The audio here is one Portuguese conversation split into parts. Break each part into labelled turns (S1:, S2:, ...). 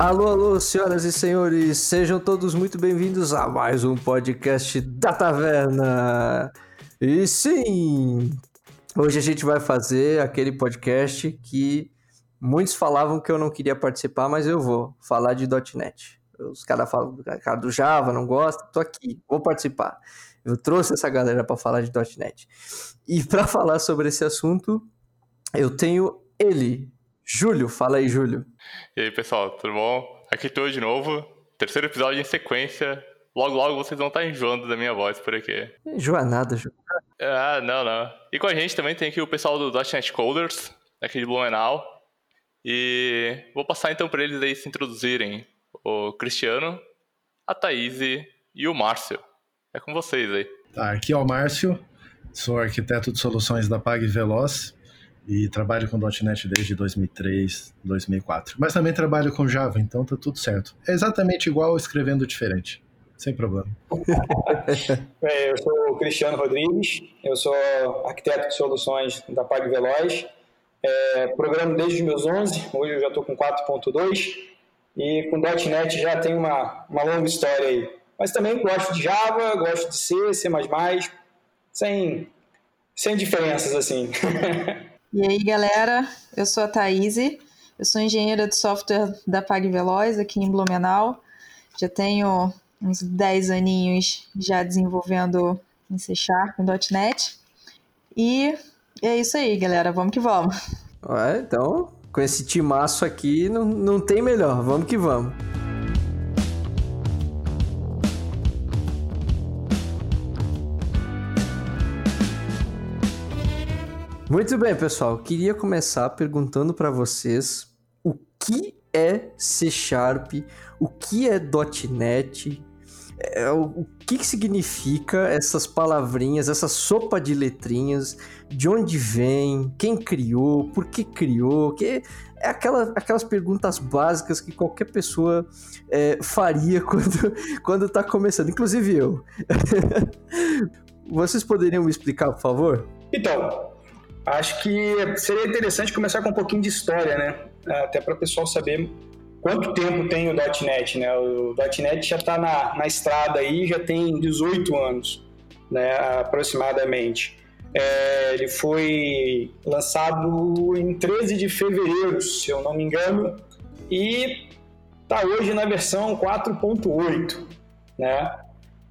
S1: Alô, alô, senhoras e senhores, sejam todos muito bem-vindos a mais um podcast da Taverna. E sim, hoje a gente vai fazer aquele podcast que muitos falavam que eu não queria participar, mas eu vou falar de .NET. Os caras falam cara do Java, não gosta, tô aqui, vou participar. Eu trouxe essa galera para falar de .NET. E para falar sobre esse assunto, eu tenho ele, Júlio. Fala aí, Júlio.
S2: E aí, pessoal, tudo bom? Aqui estou de novo. Terceiro episódio em sequência. Logo, logo vocês vão estar enjoando da minha voz por aqui.
S1: Enjoa nada, Júlio.
S2: Ah, não, não. E com a gente também tem aqui o pessoal do .NET Coders, aqui de Blumenau. E vou passar então para eles aí se introduzirem. O Cristiano, a Thaís e o Márcio. É com vocês aí.
S3: Tá, aqui é o Márcio, sou arquiteto de soluções da Pag Veloz e trabalho com .NET desde 2003, 2004. Mas também trabalho com Java, então tá tudo certo. É exatamente igual escrevendo diferente, sem problema.
S4: eu sou o Cristiano Rodrigues, eu sou arquiteto de soluções da Pag Veloz. É, programo desde os meus 11, hoje eu já estou com 4.2 e com .NET já tem uma, uma longa história aí. Mas também gosto de Java, gosto de C, C++, sem, sem diferenças assim.
S5: E aí, galera, eu sou a Thaís, eu sou engenheira de software da PagVeloz aqui em Blumenau. Já tenho uns 10 aninhos já desenvolvendo em C Sharp, em .NET. E é isso aí, galera, vamos que vamos.
S1: Ué, então, com esse timaço aqui, não, não tem melhor, vamos que vamos. Muito bem, pessoal. Queria começar perguntando para vocês o que é C Sharp, o que é .NET, é, o que, que significa essas palavrinhas, essa sopa de letrinhas, de onde vem, quem criou, por que criou, que é aquela, aquelas perguntas básicas que qualquer pessoa é, faria quando, quando tá começando, inclusive eu. Vocês poderiam me explicar, por favor?
S4: Então, Acho que seria interessante começar com um pouquinho de história, né? Até para o pessoal saber quanto tempo tem o .NET, né? O .NET já está na, na estrada aí, já tem 18 anos, né? Aproximadamente. É, ele foi lançado em 13 de fevereiro, se eu não me engano, e está hoje na versão 4.8, né?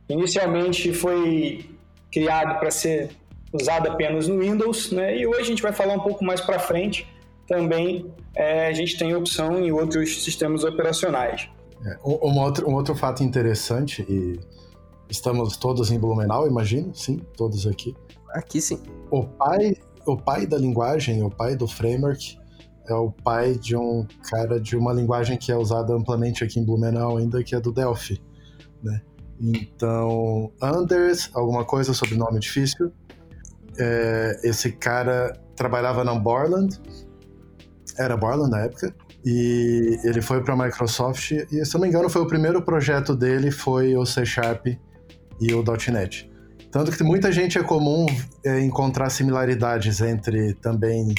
S4: Inicialmente foi criado para ser usada apenas no Windows, né? E hoje a gente vai falar um pouco mais para frente. Também é, a gente tem opção em outros sistemas operacionais.
S3: É, um, outro, um outro fato interessante, e estamos todos em Blumenau, imagino, sim, todos aqui.
S1: Aqui sim.
S3: O pai, o pai da linguagem, o pai do framework, é o pai de um cara de uma linguagem que é usada amplamente aqui em Blumenau ainda, que é do Delphi, né? Então, Anders, alguma coisa sobre nome difícil, é, esse cara trabalhava na Borland, era Borland na época, e ele foi para a Microsoft e, se não me engano, foi o primeiro projeto dele foi o C Sharp e o .NET. Tanto que muita gente é comum é, encontrar similaridades entre também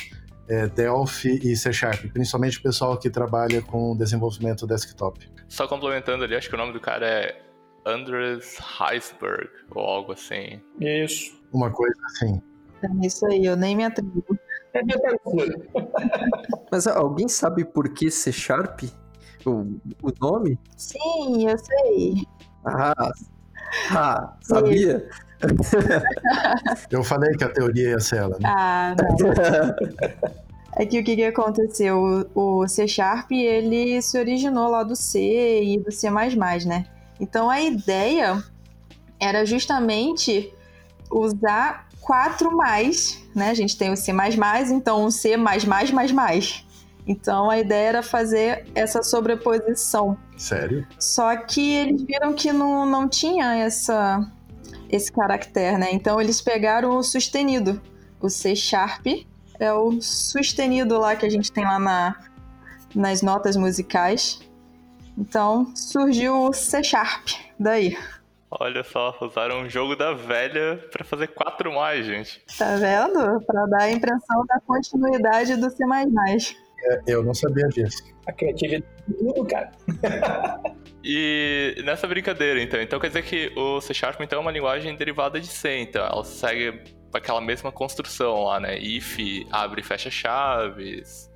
S3: é, Delphi e C Sharp, principalmente o pessoal que trabalha com desenvolvimento desktop.
S2: Só complementando ali, acho que o nome do cara é Andres Heisberg ou algo assim.
S4: Isso.
S3: Uma coisa assim.
S5: É isso aí, eu nem me atrevo.
S1: Mas alguém sabe por que C Sharp? O, o nome?
S5: Sim, eu sei.
S1: Ah, ah sabia?
S3: eu falei que a teoria ia ser ela, né?
S5: Ah, não. É que o que, que aconteceu? O C Sharp, ele se originou lá do C e do C++, né? Então a ideia era justamente usar 4 mais, né? A gente tem o C++, então o C+++++. Então a ideia era fazer essa sobreposição.
S3: Sério?
S5: Só que eles viram que não, não tinha essa, esse caractere, né? Então eles pegaram o sustenido. O C Sharp é o sustenido lá que a gente tem lá na, nas notas musicais. Então surgiu o C Sharp daí.
S2: Olha só, usaram um jogo da velha para fazer quatro mais, gente.
S5: Tá vendo? Para dar a impressão da continuidade do C++.
S3: É, eu não sabia disso.
S4: A criatividade é tudo, cara.
S2: e nessa brincadeira, então, então quer dizer que o C Sharp então, é uma linguagem derivada de C, então ela segue aquela mesma construção lá, né? If, abre e fecha chaves,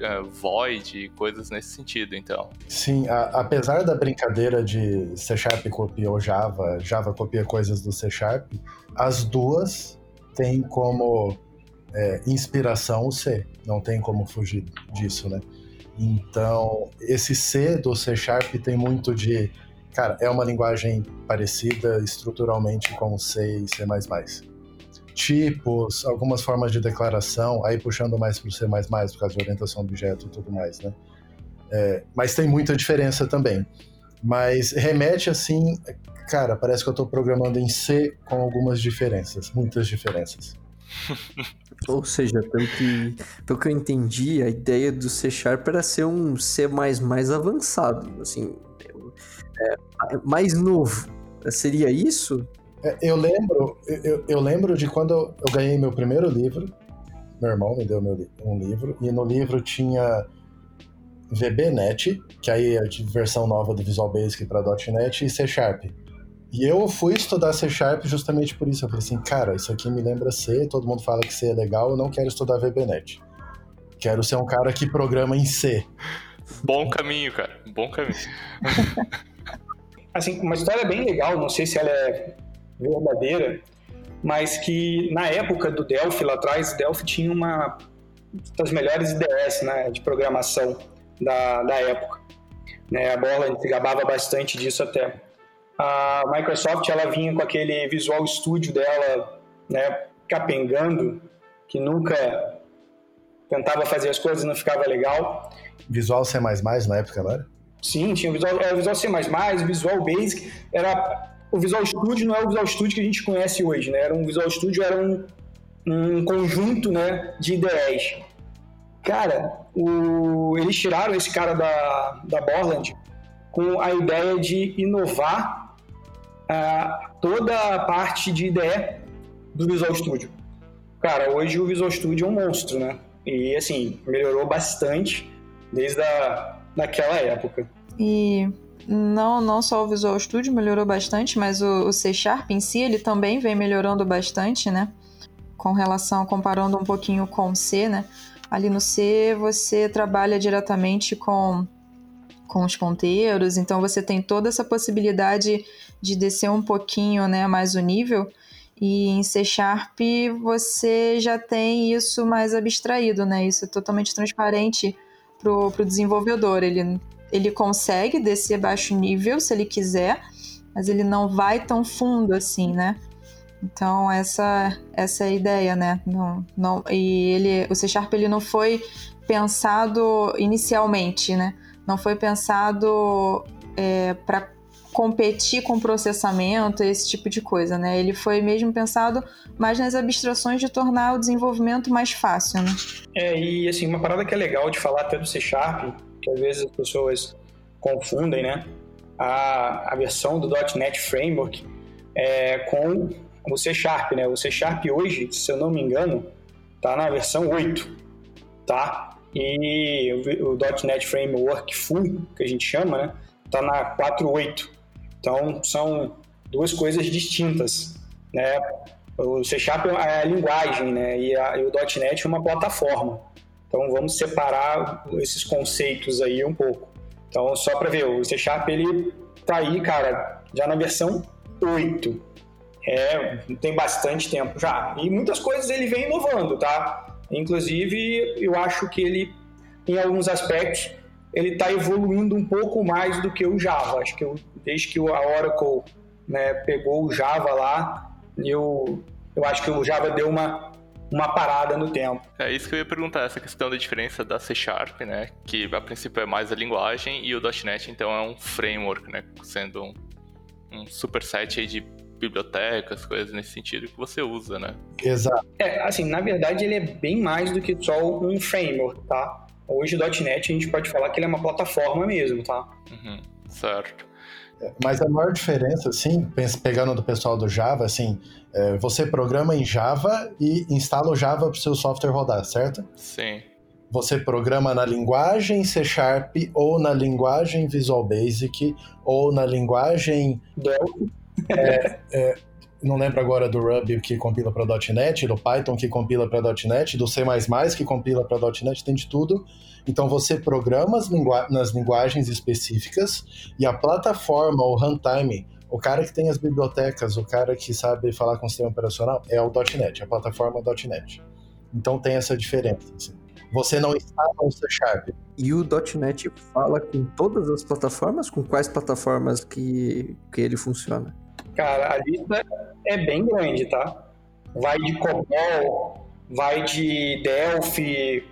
S2: é, void, coisas nesse sentido, então.
S3: Sim, a, apesar da brincadeira de C Sharp copia o Java, Java copia coisas do C Sharp, as duas têm como é, inspiração o C, não tem como fugir disso, né? Então, esse C do C Sharp tem muito de. Cara, é uma linguagem parecida estruturalmente com C e C tipos, algumas formas de declaração, aí puxando mais para o C++ por causa de orientação objeto e tudo mais, né? É, mas tem muita diferença também. Mas remete assim, cara, parece que eu estou programando em C com algumas diferenças, muitas diferenças.
S1: Ou seja, pelo que, pelo que eu entendi, a ideia do C Sharp era ser um C avançado, assim, é, mais novo. Seria isso?
S3: É, eu lembro, eu, eu, lembro de quando eu ganhei meu primeiro livro. Meu irmão me deu meu, um livro, e no livro tinha VBNet, que aí é a versão nova do Visual Basic para .NET, e C Sharp. E eu fui estudar C Sharp justamente por isso. Eu falei assim, cara, isso aqui me lembra C, todo mundo fala que C é legal, eu não quero estudar VBNet. Quero ser um cara que programa em C.
S2: Bom caminho, cara. Bom caminho.
S4: assim, uma história bem legal, não sei se ela é verdadeira, mas que na época do Delphi lá atrás, Delphi tinha uma das melhores IDEs né, de programação da, da época. Né, a Borland se gabava bastante disso até. A Microsoft ela vinha com aquele Visual Studio dela, né, capengando, que nunca tentava fazer as coisas não ficava legal.
S3: Visual C++ na época, não era?
S4: Sim, tinha Visual, era Visual C++, Visual Basic, era o Visual Studio não é o Visual Studio que a gente conhece hoje, né? Era um Visual Studio era um, um conjunto, né, de IDEs. Cara, o, eles tiraram esse cara da, da Borland com a ideia de inovar uh, toda a parte de IDE do Visual Studio. Cara, hoje o Visual Studio é um monstro, né? E, assim, melhorou bastante desde a, daquela época.
S5: E não, não só o Visual Studio melhorou bastante, mas o, o C Sharp em si, ele também vem melhorando bastante, né? Com relação, comparando um pouquinho com o C, né? Ali no C você trabalha diretamente com, com os ponteiros, então você tem toda essa possibilidade de descer um pouquinho né, mais o nível. E em C Sharp você já tem isso mais abstraído, né? Isso é totalmente transparente para o desenvolvedor. Ele ele consegue descer baixo nível se ele quiser, mas ele não vai tão fundo assim, né? Então essa essa é a ideia, né? Não, não, e ele, o C Sharp ele não foi pensado inicialmente, né? Não foi pensado é, para competir com processamento, esse tipo de coisa, né? Ele foi mesmo pensado mais nas abstrações de tornar o desenvolvimento mais fácil, né?
S4: É, e assim, uma parada que é legal de falar até do C Sharp que às vezes as pessoas confundem, né? A, a versão do .NET Framework é, com o C Sharp, né? O C Sharp hoje, se eu não me engano, tá na versão 8, tá? E o, o .NET Framework Full, que a gente chama, né? Tá na 4.8. Então, são duas coisas distintas, né? O C Sharp é a linguagem, né? E, a, e o .NET é uma plataforma. Então vamos separar esses conceitos aí um pouco. Então só para ver, o C Sharp ele tá aí, cara, já na versão 8. É, tem bastante tempo já. E muitas coisas ele vem inovando, tá? Inclusive, eu acho que ele, em alguns aspectos, ele está evoluindo um pouco mais do que o Java. Acho que eu, desde que a Oracle né, pegou o Java lá, eu, eu acho que o Java deu uma uma parada no tempo.
S2: É isso que eu ia perguntar, essa questão da diferença da C Sharp, né? Que a princípio é mais a linguagem, e o .NET então é um framework, né? Sendo um, um superset aí de bibliotecas, coisas nesse sentido que você usa, né?
S3: Exato.
S4: É, assim, na verdade ele é bem mais do que só um framework, tá? Hoje o .NET a gente pode falar que ele é uma plataforma mesmo, tá?
S2: Uhum, certo.
S3: Mas a maior diferença, assim, pegando do pessoal do Java, assim, é, você programa em Java e instala o Java para o seu software rodar, certo?
S2: Sim.
S3: você programa na linguagem C Sharp ou na linguagem Visual Basic ou na linguagem
S4: Delphi.
S3: É, é, não lembro agora do Ruby que compila para .NET, do Python que compila para .NET, do C++ que compila para .NET, tem de tudo. Então você programa lingu nas linguagens específicas e a plataforma, o runtime, o cara que tem as bibliotecas, o cara que sabe falar com o sistema operacional é o .NET, a plataforma .NET. Então tem essa diferença. Assim. Você não instala o C Sharp.
S1: E o .NET fala com todas as plataformas? Com quais plataformas que, que ele funciona?
S4: Cara, a lista é bem grande, tá? Vai de COBOL, vai de Delphi,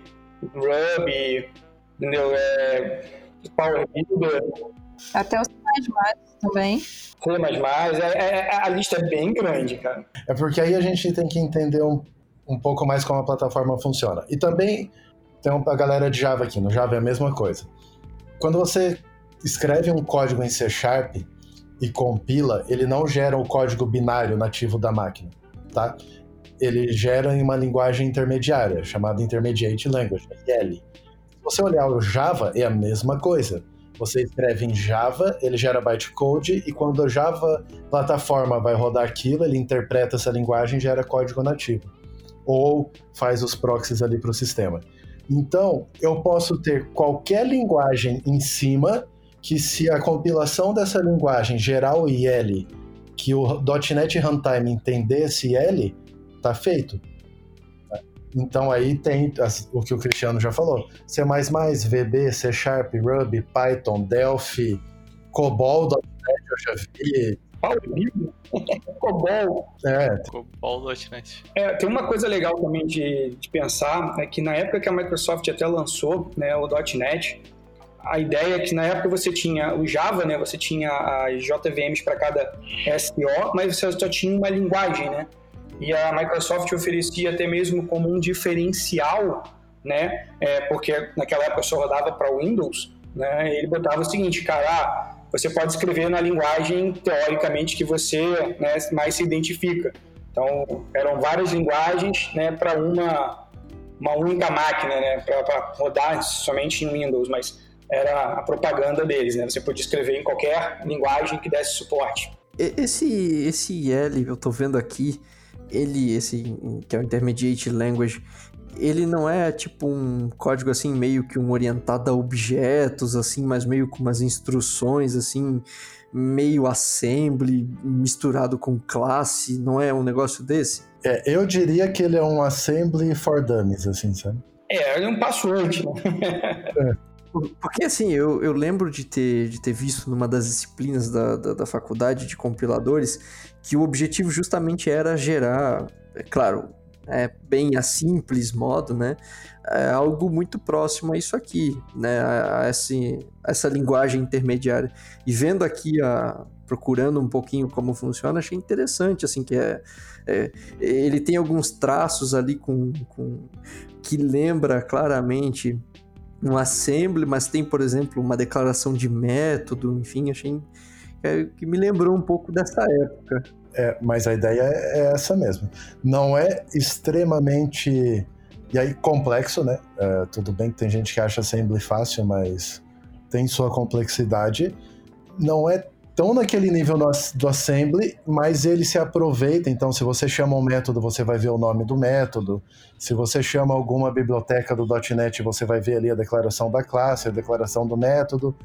S4: Ruby, entendeu? É, Power Builder.
S5: Até o C++ também. C++,
S4: é, é, a lista é bem grande, cara.
S3: É porque aí a gente tem que entender um, um pouco mais como a plataforma funciona. E também tem a galera de Java aqui, no Java é a mesma coisa. Quando você escreve um código em C Sharp e compila, ele não gera o código binário nativo da máquina, tá? Ele gera em uma linguagem intermediária, chamada Intermediate Language, IL. Se você olhar o Java, é a mesma coisa. Você escreve em Java, ele gera bytecode, e quando a Java plataforma vai rodar aquilo, ele interpreta essa linguagem e gera código nativo. Ou faz os proxies ali para o sistema. Então, eu posso ter qualquer linguagem em cima que se a compilação dessa linguagem gerar o IL, que o .NET Runtime entender esse IL, tá feito. Então aí tem o que o Cristiano já falou: C++, VB, C Sharp, Ruby, Python, Delphi, COBOL, .NET eu já vi,
S4: COBOL.
S2: É. COBOL.NET.
S4: É, tem uma coisa legal também de, de pensar, é que na época que a Microsoft até lançou né, o .NET, a ideia é que na época você tinha o Java, né, você tinha as JVMs para cada SO, mas você só tinha uma linguagem, né? E a Microsoft oferecia até mesmo como um diferencial, né? É, porque naquela época só rodava para Windows, né? Ele botava o seguinte, cara, ah, você pode escrever na linguagem, teoricamente, que você né, mais se identifica. Então, eram várias linguagens né, para uma, uma única máquina, né, para rodar somente em Windows, mas era a propaganda deles. Né? Você podia escrever em qualquer linguagem que desse suporte.
S1: Esse, esse IL, eu estou vendo aqui, ele, esse que é o Intermediate Language, ele não é tipo um código assim meio que um orientado a objetos assim, mas meio com umas instruções assim, meio assembly misturado com classe, não é um negócio desse?
S3: É, eu diria que ele é um assembly for dummies, assim, sabe?
S4: É, ele é um passo antes, né?
S1: é. Porque assim, eu, eu lembro de ter, de ter visto numa das disciplinas da, da, da faculdade de compiladores que o objetivo justamente era gerar, é claro, é, bem a simples modo, né? É algo muito próximo a isso aqui, né? A, esse, essa linguagem intermediária. E vendo aqui, a, procurando um pouquinho como funciona, achei interessante, assim, que é, é ele tem alguns traços ali com, com que lembra claramente um assembly, mas tem, por exemplo, uma declaração de método, enfim, achei é, que me lembrou um pouco dessa época.
S3: É, mas a ideia é, essa mesmo. Não é extremamente. E aí, complexo, né? É, tudo bem que tem gente que acha assembly fácil, mas tem sua complexidade. Não é tão naquele nível do assembly, mas ele se aproveita. Então, se você chama um método, você vai ver o nome do método. Se você chama alguma biblioteca do .NET, você vai ver ali a declaração da classe, a declaração do método.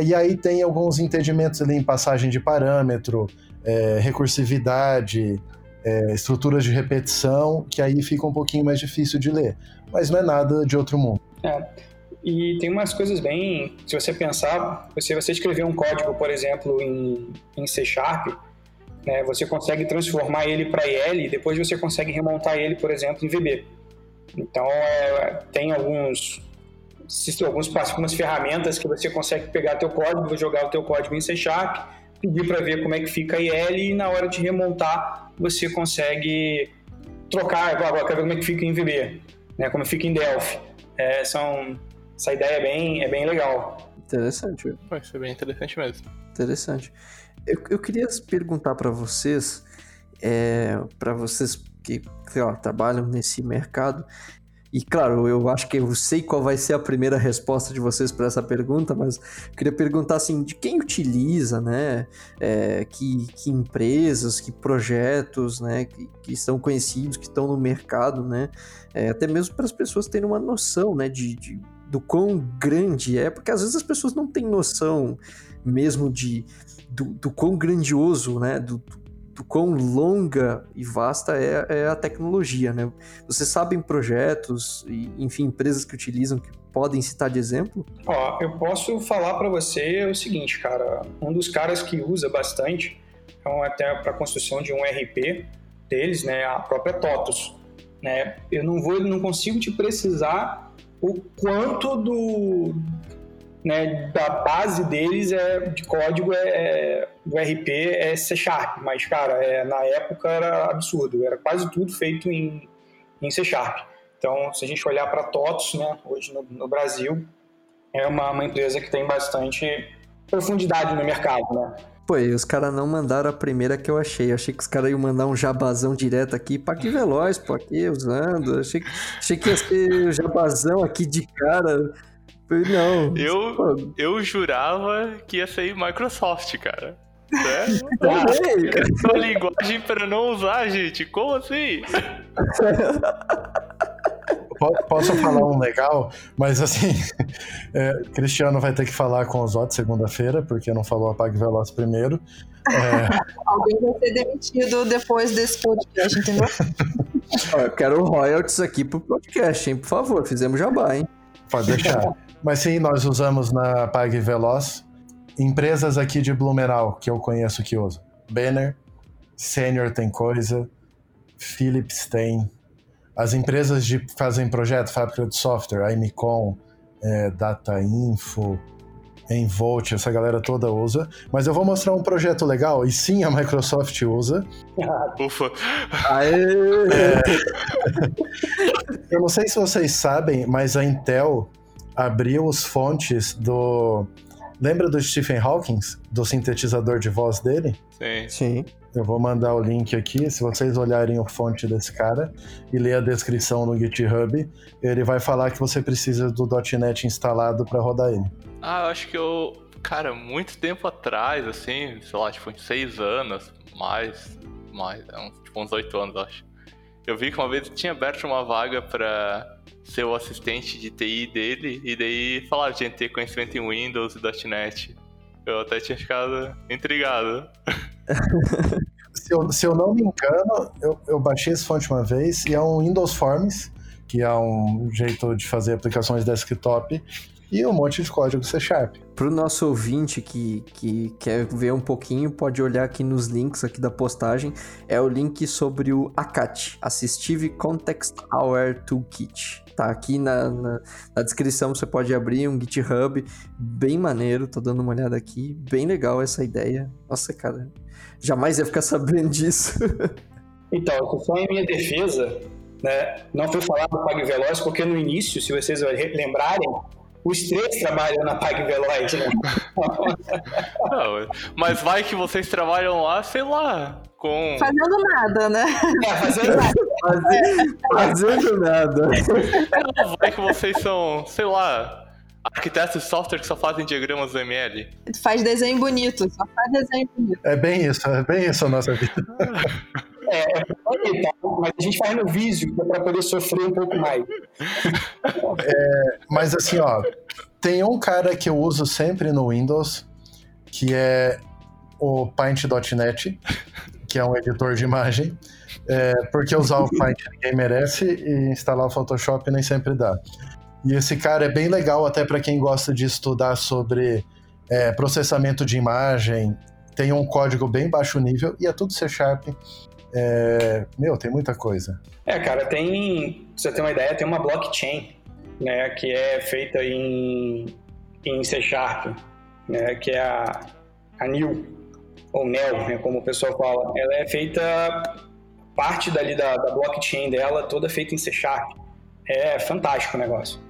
S3: E aí tem alguns entendimentos ali em passagem de parâmetro, é, recursividade, é, estruturas de repetição, que aí fica um pouquinho mais difícil de ler. Mas não é nada de outro mundo.
S4: É. E tem umas coisas bem. Se você pensar, se você escrever um código, por exemplo, em, em C Sharp, né, você consegue transformar ele para IL e depois você consegue remontar ele, por exemplo, em VB. Então, é, tem alguns, alguns, algumas ferramentas que você consegue pegar teu código, jogar o teu código em C Sharp pedir para ver como é que fica a IL e na hora de remontar você consegue trocar, agora quero ver como é que fica em VB, né, como fica em Delphi. É, são, essa ideia é bem, é bem legal.
S1: Interessante.
S2: Vai ser bem interessante mesmo.
S1: Interessante. Eu, eu queria perguntar para vocês, é, para vocês que lá, trabalham nesse mercado, E claro, eu acho que eu sei qual vai ser a primeira resposta de vocês para essa pergunta, mas eu queria perguntar assim, de quem utiliza, né? É, que, que, empresas, que projetos, né? Que, que são conhecidos, que estão no mercado, né? É, até mesmo para as pessoas terem uma noção, né? De, de, do quão grande é, porque às vezes as pessoas não têm noção mesmo de do, do quão grandioso, né? Do, do quão longa e vasta é, é, a tecnologia, né? Vocês sabem projetos e, enfim, empresas que utilizam que podem citar de exemplo?
S4: Ó, eu posso falar para você o seguinte, cara. Um dos caras que usa bastante, então até para a construção de um RP deles, né, a própria TOTUS, né? Eu não vou, não consigo te precisar o quanto do né, da base deles é de código é, do RP é C Sharp, mas cara, é, na época era absurdo, era quase tudo feito em, em C Sharp. Então, se a gente olhar para a TOTOS, né, hoje no, no Brasil, é uma, uma, empresa que tem bastante profundidade no mercado, né?
S1: Pô, e os caras não mandaram a primeira que eu achei. Eu achei que os caras iam mandar um jabazão direto aqui. Que veloz, pô, aqui usando. Achei, achei que ia ser o jabazão aqui de cara. Não.
S2: Eu, eu jurava que ia sair Microsoft, cara. É?
S1: Ah,
S2: Essa linguagem para não usar, gente. Como assim?
S3: Posso falar um legal, mas assim, é, Cristiano vai ter que falar com os outros segunda-feira, porque não falou Apague Veloz primeiro.
S5: É... Alguém vai ser demitido depois desse podcast, entendeu?
S1: Eu quero royalties aqui pro podcast, hein? Por favor, fizemos jabá, hein?
S3: Pode deixar. Mas sim, nós usamos na Pague Veloz empresas aqui de Blumenau que eu conheço que usam. Banner, Senior tem coisa, Philips tem. As empresas de fazem projeto, fábrica de software, a Imicom, é, Data Info, Envolt, essa galera toda usa. Mas eu vou mostrar um projeto legal, e sim a Microsoft usa.
S2: Ufa!
S1: Aê!
S3: É... eu não sei se vocês sabem, mas a Intel abriu os fontes do. Lembra do Stephen Hawking? Do sintetizador de voz dele?
S2: Sim.
S1: Sim.
S3: Eu vou mandar o link aqui. Se vocês olharem o fonte desse cara e ler a descrição no GitHub, ele vai falar que você precisa do .NET instalado para rodar ele.
S2: Ah, eu acho que eu. Cara, muito tempo atrás, assim, sei lá, tipo, uns seis anos, mais. Mais, é tipo, uns oito anos, acho. Eu vi que uma vez tinha aberto uma vaga para ser o assistente de TI dele, e daí falava de ter conhecimento em Windows e .NET. Eu até tinha ficado intrigado.
S3: se, eu, se eu não me engano, eu, eu baixei esse fonte uma vez, e é um Windows Forms, que é um jeito de fazer aplicações desktop, e um monte de código C Sharp.
S1: Para o nosso ouvinte que, que quer ver um pouquinho, pode olhar aqui nos links aqui da postagem. É o link sobre o ACAT, Assistive Context Aware Toolkit. Tá aqui na, na, na, descrição, você pode abrir um GitHub bem maneiro, tô dando uma olhada aqui, bem legal essa ideia. Nossa, cara, jamais ia ficar sabendo disso.
S4: Então, só em minha defesa, né, não foi falar do PagVeloz, porque no início, se vocês lembrarem, os três trabalham na PagVeloz, né?
S2: Não, mas vai que vocês trabalham lá, sei lá, com...
S5: Fazendo nada, né?
S4: É, fazendo nada.
S1: Fazendo, fazendo nada.
S2: Não, vai que vocês são, sei lá, arquitetos de software que só fazem diagramas ML.
S5: Faz desenho bonito, só faz desenho bonito.
S3: É bem isso, é bem isso a nossa vida.
S4: É, é mas a gente faz no Visio para poder sofrer um pouco mais.
S3: É, mas assim, ó, tem um cara que eu uso sempre no Windows, que é o Paint.net, que é um editor de imagem, é, porque usar o Paint ninguém merece e instalar o Photoshop nem sempre dá. E esse cara é bem legal até para quem gosta de estudar sobre é, processamento de imagem. Tem um código bem baixo nível e é tudo C Sharp. É, meu, tem muita coisa.
S4: É, cara, tem. Pra você ter uma ideia, tem uma blockchain, né, que é feita em, em C Sharp, né, que é a, a NIL, ou NEL, né, como o pessoal fala. Ela é feita. Parte dali da, da blockchain dela, toda feita em C Sharp. É fantástico o negócio.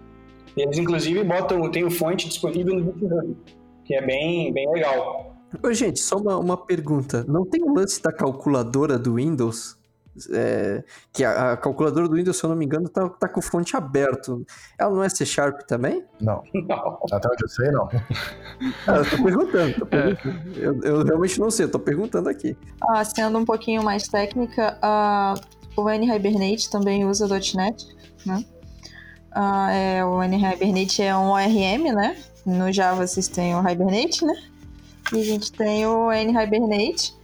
S4: Eles, inclusive, botam, tem o fonte disponível no GitHub, que é bem, bem legal.
S1: Ô, gente, só uma, uma pergunta. Não tem o lance da calculadora do Windows? é, que a, a, calculadora do Windows, se eu não me engano, tá, tá com fonte aberto. Ela não é C Sharp também?
S3: Não. não. Até onde eu sei, não.
S1: ah, eu tô perguntando. Tô perguntando. É. Eu, eu, realmente não sei, eu tô perguntando aqui.
S5: Ah, sendo um pouquinho mais técnica, uh, o N-Hibernate também usa .NET, né? Uh, é, o N-Hibernate é um ORM, né? No Java vocês têm o Hibernate, né? E a gente tem o N-Hibernate.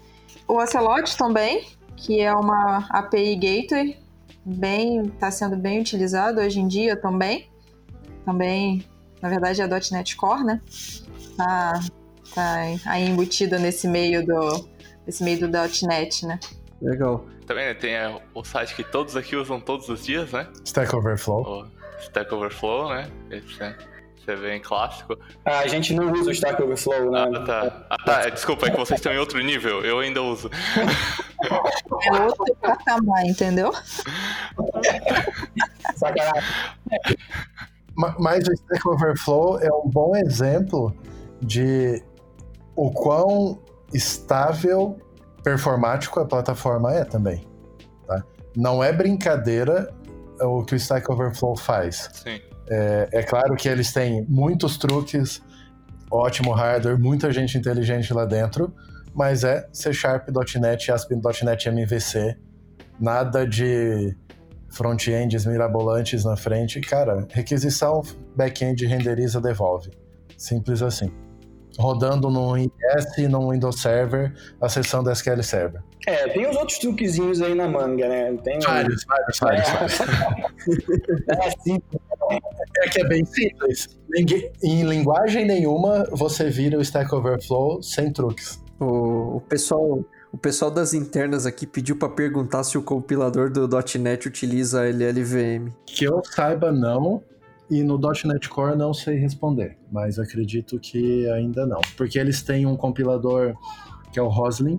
S5: O Ocelot também, que é uma API Gateway, bem está sendo bem utilizado hoje em dia também. Também, na verdade, é a .NET Core, né? Tá, tá aí embutida nesse meio do nesse meio do .NET, né?
S1: Legal.
S2: Também né, tem é, o site que todos aqui usam todos os dias, né?
S3: Stack Overflow.
S2: O Stack Overflow, né? Esse? Você vê em clássico.
S4: Ah, a gente não usa o Stack Overflow, né?
S2: Ah, tá. Ah, tá. Desculpa, é que vocês estão em outro nível. Eu ainda uso.
S5: É outro patamar, entendeu?
S4: Sacanagem.
S3: Mas o Stack Overflow é um bom exemplo de o quão estável performático a plataforma é também. Tá? Não é brincadeira o que o Stack Overflow faz.
S2: Sim.
S3: É, é claro que eles têm muitos truques, ótimo hardware, muita gente inteligente lá dentro, mas é C Sharp, .NET, ASP.NET MVC, nada de front-ends mirabolantes na frente. Cara, requisição, back-end renderiza, devolve. Simples assim rodando no IS, no Windows Server, acessando SQL Server.
S4: É, tem os outros truquezinhos aí na manga, né? Tem
S3: vários, vários, vários, vários. é assim. É que é bem simples. Em linguagem nenhuma, você vira o Stack Overflow sem truques.
S1: O, o pessoal... O pessoal das internas aqui pediu para perguntar se o compilador do .NET utiliza LLVM.
S3: Que eu saiba, não. E no .NET Core não sei responder, mas acredito que ainda não. Porque eles têm um compilador que é o Roslyn,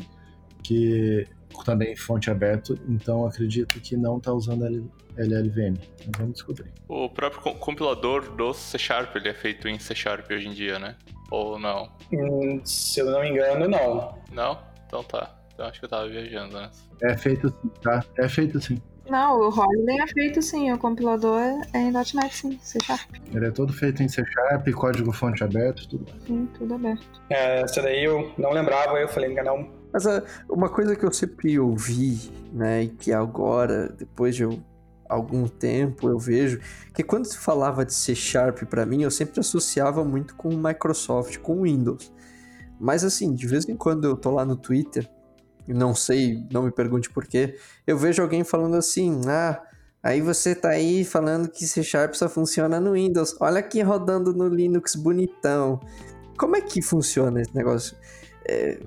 S3: que também é fonte aberta, então acredito que não está usando LLVM. Mas vamos descobrir.
S2: O próprio compilador do C Sharp ele é feito em C Sharp hoje em dia, né? Ou não?
S4: Hum, se eu não me engano, não.
S2: Não? Então tá. Então acho que eu tava viajando, né?
S3: É feito sim, tá? É feito sim.
S5: Não, o Holiday é feito sim, o compilador é em .NET sim, C Sharp.
S3: Ele é todo feito em C Sharp, código fonte aberto, tudo.
S5: Sim, tudo aberto.
S4: É, essa daí eu não lembrava, eu falei, não.
S1: Mas uh, uma coisa que eu sempre ouvi, né, e que agora, depois de eu, algum tempo, eu vejo, que quando se falava de C Sharp para mim, eu sempre associava muito com Microsoft, com Windows. Mas assim, de vez em quando eu tô lá no Twitter não sei, não me pergunte por quê, eu vejo alguém falando assim, ah, aí você tá aí falando que C Sharp só funciona no Windows, olha aqui rodando no Linux bonitão. Como é que funciona esse negócio? É,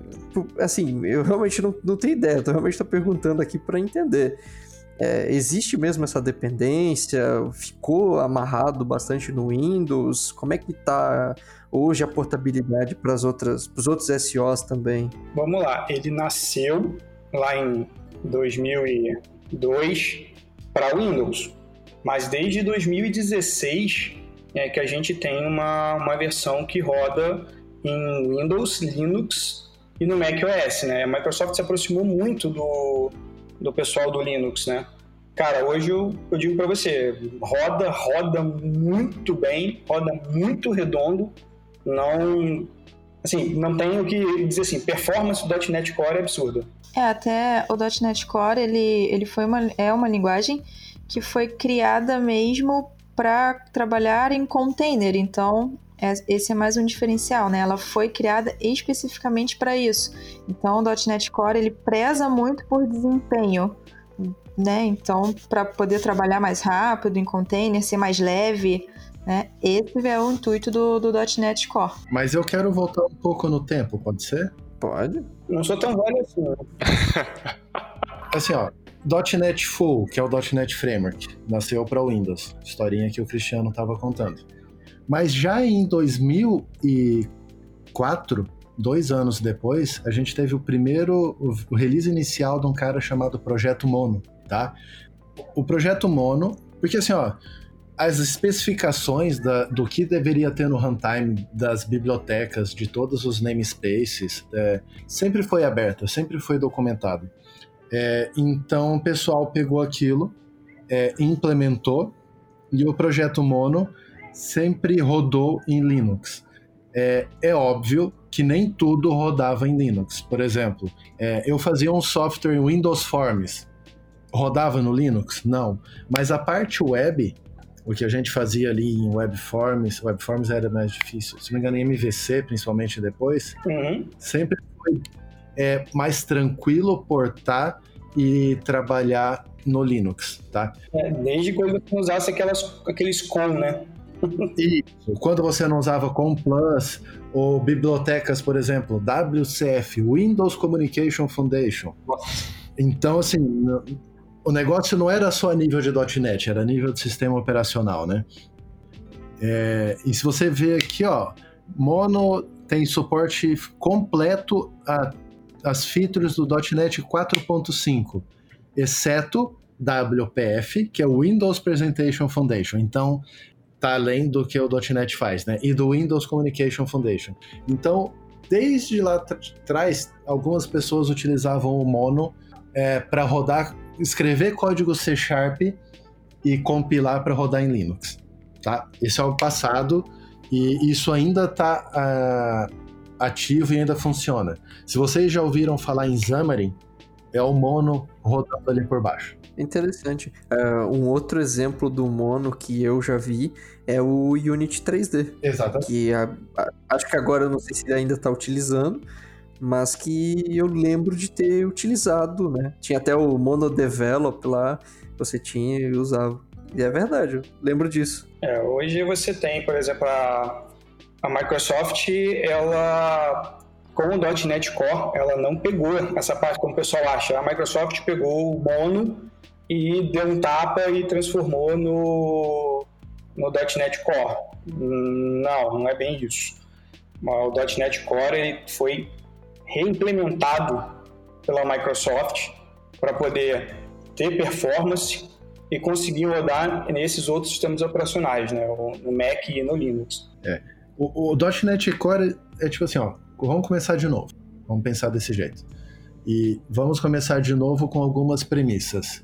S1: assim, eu realmente não, não tenho ideia, eu realmente estou perguntando aqui para entender. É, existe mesmo essa dependência? Ficou amarrado bastante no Windows? Como é que está hoje a portabilidade para os outros SOs também?
S4: Vamos lá, ele nasceu lá em 2002 para Windows, mas desde 2016 é que a gente tem uma, uma versão que roda em Windows, Linux e no macOS, né? A Microsoft se aproximou muito do, do pessoal do Linux, né? Cara, hoje eu, eu digo para você, roda, roda muito bem, roda muito redondo, não assim, não tenho que dizer assim, performance do .NET Core é absurda.
S5: É, até o .NET Core, ele, ele foi uma, é uma linguagem que foi criada mesmo para trabalhar em container, então esse é mais um diferencial, né? Ela foi criada especificamente para isso. Então o .NET Core ele preza muito por desempenho, né? Então para poder trabalhar mais rápido em container, ser mais leve, né? Esse é o intuito do, do .NET Core.
S3: Mas eu quero voltar um pouco no tempo, pode ser?
S1: Pode.
S4: Não sou tão velho assim.
S3: assim, ó. .NET Full, que é o .NET Framework, nasceu para Windows. Historinha que o Cristiano estava contando. Mas já em 2004, dois anos depois, a gente teve o primeiro o release inicial de um cara chamado Projeto Mono, tá? O Projeto Mono, porque assim, ó, as especificações da, do que deveria ter no runtime das bibliotecas, de todos os namespaces, é, sempre foi aberta, sempre foi documentado. É, então o pessoal pegou aquilo, é, implementou e o projeto Mono sempre rodou em Linux. É, é, óbvio que nem tudo rodava em Linux. Por exemplo, é, eu fazia um software Windows Forms. Rodava no Linux? Não. Mas a parte web, o que a gente fazia ali em Webforms, Webforms era mais difícil. Se não me engano, em MVC, principalmente depois,
S4: Uhum.
S3: sempre foi é, mais tranquilo portar e trabalhar no Linux, tá?
S4: É, desde quando você usasse aquelas, aqueles com, né?
S3: Isso. Quando você não usava Com Plus ou bibliotecas, por exemplo, WCF, Windows Communication Foundation. Então, assim, o negócio não era só a nível de .NET, era a nível de sistema operacional, né? É, e se você vê aqui, ó, Mono tem suporte completo a- às features do .NET 4.5, exceto WPF, que é o Windows Presentation Foundation. Então, tá além do que o .NET faz, né? E do Windows Communication Foundation. Então, desde lá tr- atrás, algumas pessoas utilizavam o Mono para rodar, escrever código C Sharp e compilar para rodar em Linux, tá? Esse é o passado e isso ainda está ativo e ainda funciona. Se vocês já ouviram falar em Xamarin, é o Mono rodando ali por baixo.
S1: Interessante. É, um outro exemplo do Mono que eu já vi é o Unity 3D.
S3: Exatamente.
S1: Que a- a- acho que agora eu não sei se ele ainda está utilizando, mas que eu lembro de ter utilizado, né? Tinha até o Mono Develop lá, você tinha e usava. E é verdade, eu lembro disso.
S4: É, hoje você tem, por exemplo, a, a Microsoft, ela com o .NET Core, ela não pegou essa parte como o pessoal acha. A Microsoft pegou o Mono e deu um tapa e transformou no, no .NET Core. Não, não é bem isso. O .NET Core ele foi reimplementado pela Microsoft para poder ter performance e conseguir rodar nesses outros sistemas operacionais, né? no Mac e no Linux.
S3: O, o .NET Core é tipo assim, ó, vamos começar de novo. Vamos pensar desse jeito. E vamos começar de novo com algumas premissas.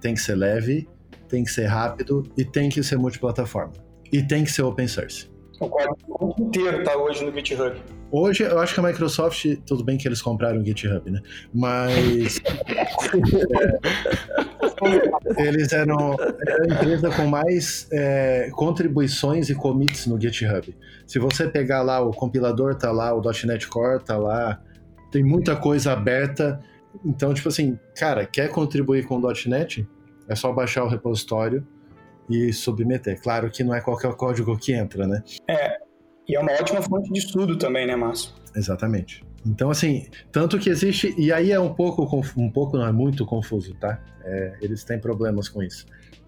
S3: Tem que ser leve, tem que ser rápido e tem que ser multiplataforma. E tem que ser open source.
S4: O código inteiro está hoje no GitHub.
S3: Hoje, eu acho que a Microsoft, tudo bem que eles compraram o GitHub, né? Mas. é, eles eram, eram a empresa com mais é, contribuições e commits no GitHub. Se você pegar lá, o compilador tá lá, o .NET Core tá lá, tem muita coisa aberta. Então, tipo assim, cara, quer contribuir com o .NET? É só baixar o repositório e submeter. Claro que não é qualquer código que entra, né?
S4: E é uma ótima fonte de estudo também, né, Márcio?
S3: Exatamente. Então, assim, tanto que existe. E aí é um pouco, um pouco não é muito confuso, tá? É, eles têm problemas com isso.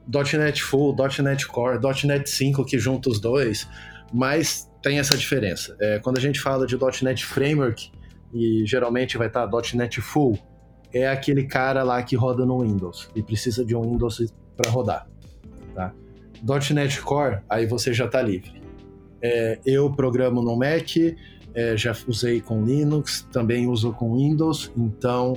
S3: .NET Full, .NET Core, .NET 5 que junta os dois, mas tem essa diferença. É, quando a gente fala de .NET Framework, e geralmente vai estar .NET Full, é aquele cara lá que roda no Windows e precisa de um Windows para rodar, tá? .NET Core, aí você já está livre. É, eu programo no Mac, é, já usei com Linux, também uso com Windows, então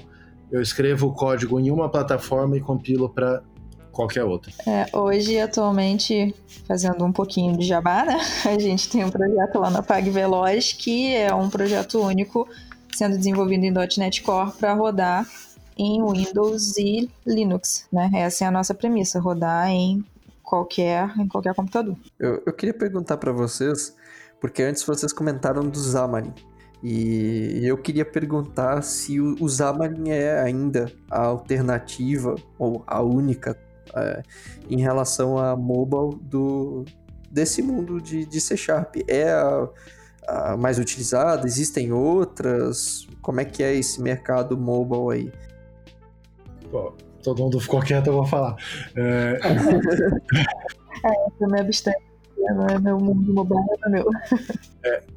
S3: eu escrevo o código em uma plataforma e compilo para qualquer outra.
S5: É, hoje, atualmente, fazendo um pouquinho de jabá, né? A gente tem um projeto lá na PagVeloz, que é um projeto único sendo desenvolvido em .NET Core para rodar em Windows e Linux, né? Essa é a nossa premissa, rodar em qualquer, em qualquer computador.
S1: Eu, eu queria perguntar pra vocês, porque antes vocês comentaram do Xamarin. E eu queria perguntar se o, o Xamarin é ainda a alternativa, ou a única, é, em relação a mobile do, desse mundo de, de C Sharp. É a, a mais utilizada? Existem outras? Como é que é esse mercado mobile aí?
S3: Pô, todo mundo ficou quieto, eu vou falar. É,
S5: Eu me abstenho, não é meu mundo mobile, é meu.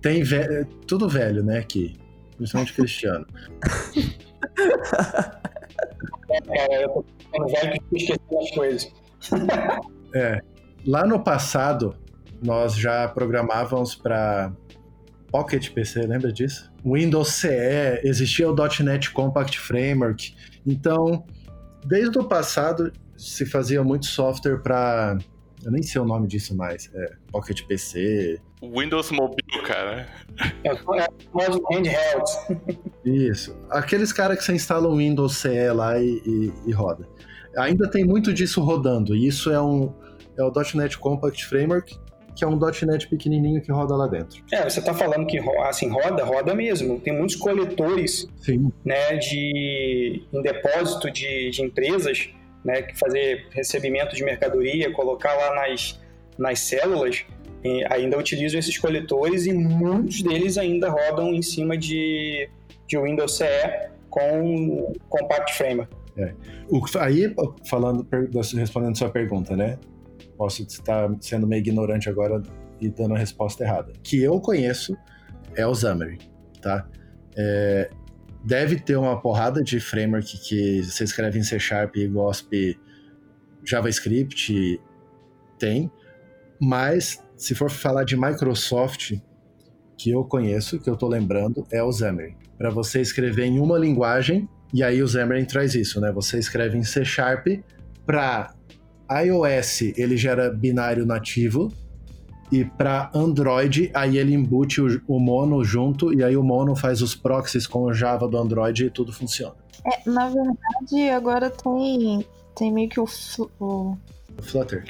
S3: tem ve- tudo velho, né, aqui. Principalmente Cristiano.
S4: É, cara, eu tô ficando velho que eu esqueci as coisas.
S3: É, lá no passado, nós já programávamos para Pocket PC, lembra disso? Windows CE, existia o .NET Compact Framework. Então, desde o passado se fazia muito software para eu nem sei o nome disso mais. É, Pocket PC.
S2: Windows Mobile, cara.
S4: É, é handheld.
S3: Isso. Aqueles caras que você instala o Windows CE lá e, e, e, roda. Ainda tem muito disso rodando. E isso é um é o .NET Compact Framework, que é um .NET pequenininho que roda lá dentro.
S4: É, você está falando que assim roda, roda mesmo. Tem muitos coletores,
S3: Sim.
S4: né, de em depósito de, de empresas né, que fazer recebimento de mercadoria, colocar lá nas, nas células, ainda utilizam esses coletores e muitos deles ainda rodam em cima de, de Windows CE com Compact Framework.
S3: É. O, aí, falando, respondendo sua pergunta, né? Posso estar sendo meio ignorante agora e dando a resposta errada. Que eu conheço é o Xamarin, tá? É, deve ter uma porrada de framework que você escreve em C Sharp, GOSP, JavaScript, tem, mas se for falar de Microsoft, que eu conheço, que eu tô lembrando, é o Xamarin. Para você escrever em uma linguagem, e aí o Xamarin traz isso, né? Você escreve em C Sharp para iOS, ele gera binário nativo, e para Android, aí ele embute o, o, Mono junto, e aí o Mono faz os proxies com o Java do Android e tudo funciona.
S5: É, na verdade, agora tem, tem meio que o, o...
S3: o Flutter.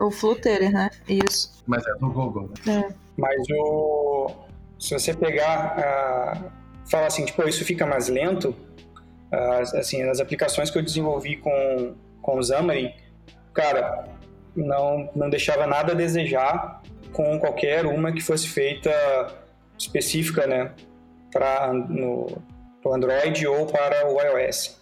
S5: O Flutter, né? Isso.
S3: Mas é do Google, né?
S5: É.
S4: Mas o... Se você pegar... Uh, falar assim, tipo, isso fica mais lento, uh, assim, as aplicações que eu desenvolvi com, com o Xamarin, cara, não, não deixava nada a desejar com qualquer uma que fosse feita específica, né, para no Android ou para o iOS,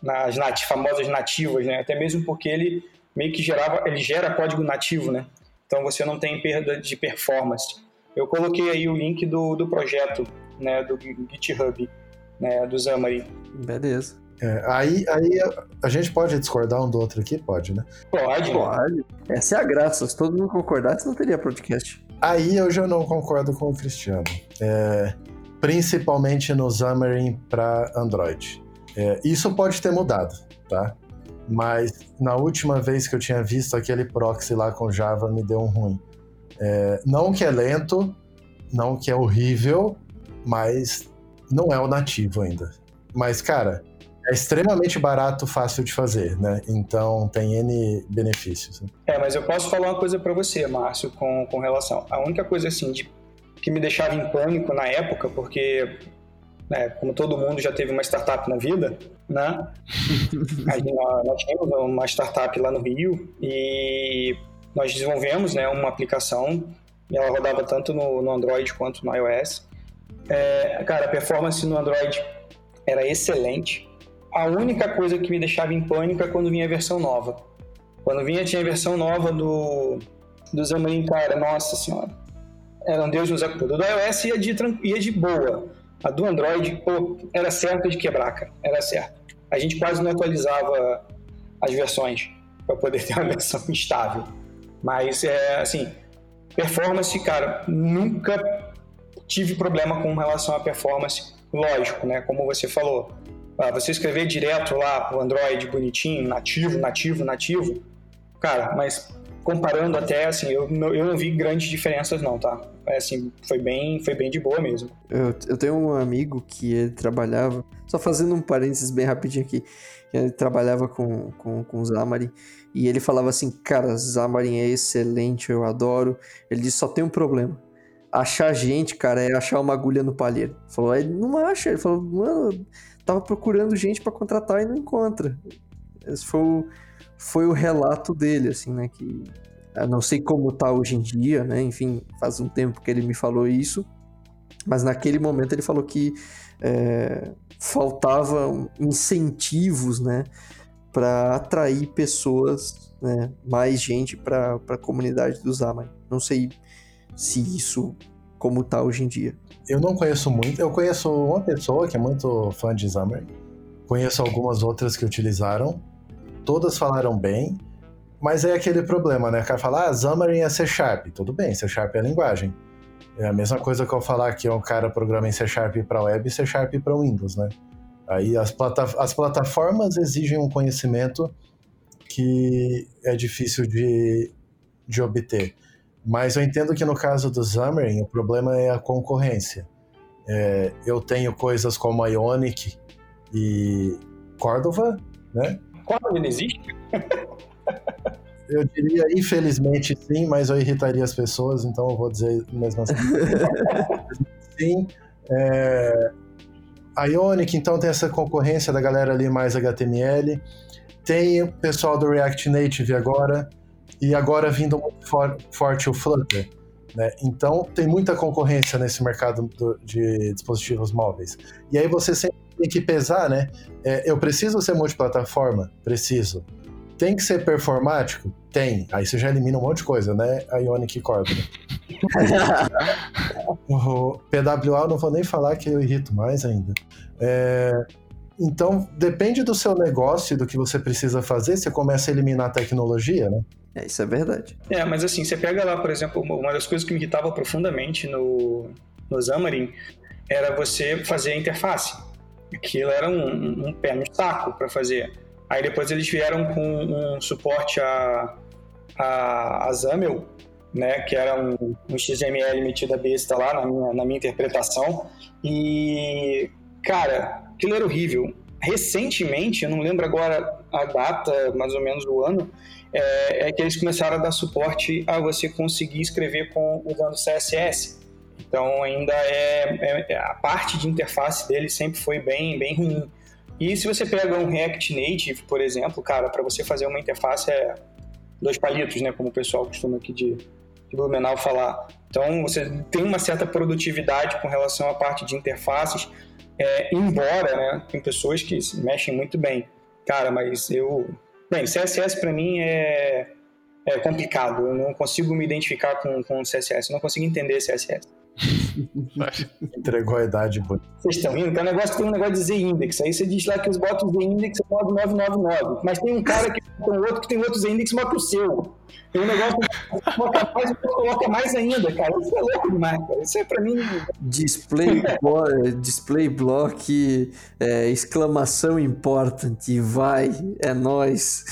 S4: nas nat famosas nativas, né, até mesmo porque ele meio que gerava, ele gera código nativo, né, então você não tem perda de performance. Eu coloquei aí o link do, do projeto, né, do GitHub, né, do Xamarin.
S1: Beleza.
S3: É, aí aí a, a, gente pode discordar um do outro aqui? Pode, né?
S4: Pode.
S1: Pode. Essa é a graça. Se todo mundo concordasse, não teria podcast.
S3: Aí eu já não concordo com o Cristiano. É, principalmente no Xamarin para Android. É, isso pode ter mudado, tá? Mas na última vez que eu tinha visto aquele proxy lá com Java, me deu um ruim. É, não que é lento, não que é horrível, mas não é o nativo ainda. Mas, cara, é extremamente barato, fácil de fazer, né? Então tem N benefícios. Né?
S4: É, mas eu posso falar uma coisa para você, Márcio, com, com relação. A única coisa assim de, que me deixava em pânico na época, porque né, como todo mundo já teve uma startup na vida, né? nós tínhamos uma startup lá no Rio e nós desenvolvemos né, uma aplicação e ela rodava tanto no, no Android quanto no iOS. É, cara, a performance no Android era excelente. A única coisa que me deixava em pânico é quando vinha a versão nova. Quando vinha, tinha a versão nova do, do Xamarin, cara, nossa senhora. Era um Deus nos acuda. Do iOS ia de, ia de boa. A do Android, pô, era certo de quebrar, cara. Era certo. A gente quase não atualizava as versões para poder ter uma versão estável. Mas, é, assim, performance, cara, nunca tive problema com relação à performance. Lógico, né? Como você falou, ah, você escrever direto lá pro Android bonitinho, nativo, nativo, nativo, cara, mas comparando até, assim, eu, eu não vi grandes diferenças não, tá? É, assim, foi bem, foi bem de boa mesmo.
S1: Eu, eu tenho um amigo que ele trabalhava, só fazendo um parênteses bem rapidinho aqui, ele trabalhava com, com, com Xamarin, e ele falava assim, cara, Xamarin é excelente, eu adoro, ele disse, só tem um problema, achar gente, cara, é achar uma agulha no palheiro. Falou, ele não acha, ele falou, mano tava procurando gente para contratar e não encontra. Esse foi o, foi o relato dele, assim, né? Que eu não sei como tá hoje em dia, né? Enfim, faz um tempo que ele me falou isso, mas naquele momento ele falou que é, faltavam incentivos, né? Para atrair pessoas, né? Mais gente para a comunidade do Zaman. Não sei se isso como tá hoje em dia.
S3: Eu não conheço muito. Eu conheço uma pessoa que é muito fã de Xamarin. Conheço algumas outras que utilizaram. Todas falaram bem. Mas é aquele problema, né? O cara fala, ah, Xamarin é C Sharp. Tudo bem, C Sharp é a linguagem. É a mesma coisa que eu falar que um cara programa em C Sharp para web e C Sharp para Windows, né? Aí as, plata as plataformas exigem um conhecimento que é difícil de, de obter. Mas eu entendo que no caso do Xamarin, o problema é a concorrência. É, eu tenho coisas como Ionic e Cordova, né?
S4: Cordova não existe?
S3: Eu diria, infelizmente, sim, mas eu irritaria as pessoas, então eu vou dizer mesmo assim. sim. É... A Ionic, então, tem essa concorrência da galera ali mais HTML. Tem o pessoal do React Native agora, e agora vindo muito for forte o Flutter. Né? Então, tem muita concorrência nesse mercado do, de dispositivos móveis. E aí você sempre tem que pesar, né? É, eu preciso ser multiplataforma? Preciso. Tem que ser performático? Tem. Aí você já elimina um monte de coisa, né? A Ionic Corp. o PWA não vou nem falar que eu irrito mais ainda. É, então, depende do seu negócio e do que você precisa fazer, você começa a eliminar a tecnologia, né?
S1: É, isso é verdade.
S4: É, mas assim, você pega lá, por exemplo, uma das coisas que me irritava profundamente no, no Xamarin era você fazer a interface. Aquilo era um, um pé no saco para fazer. Aí depois eles vieram com um suporte a, a, a XAML, né, que era um, um XML metido a besta lá na minha, na minha interpretação. E, cara, aquilo era horrível. Recentemente, eu não lembro agora a data, mais ou menos o ano, é, é que eles começaram a dar suporte a você conseguir escrever com usando CSS. Então ainda é, é, a parte de interface dele sempre foi bem bem ruim. E se você pega um React Native, por exemplo, cara, para você fazer uma interface é dois palitos, né, como o pessoal costuma aqui de, de Blumenau falar. Então você tem uma certa produtividade com relação à parte de interfaces, é, embora, né, tem pessoas que mexem muito bem. Cara, mas eu Bem, CSS para mim é, é complicado. Eu não consigo me identificar com, com CSS. Eu não consigo entender CSS.
S3: Entregou a idade, bonita.
S4: Vocês estão rindo? Tem um negócio que tem um negócio de Z-index. Aí você diz lá que os botam o Z-index é 9999. Mas tem um cara que tem outro que tem outro Z-index maior que o seu. Tem um negócio que coloca mais, e coloca mais ainda, cara. Isso é louco demais, cara. Isso é pra mim.
S1: Display, display block, é, exclamação importante. Vai, é nós.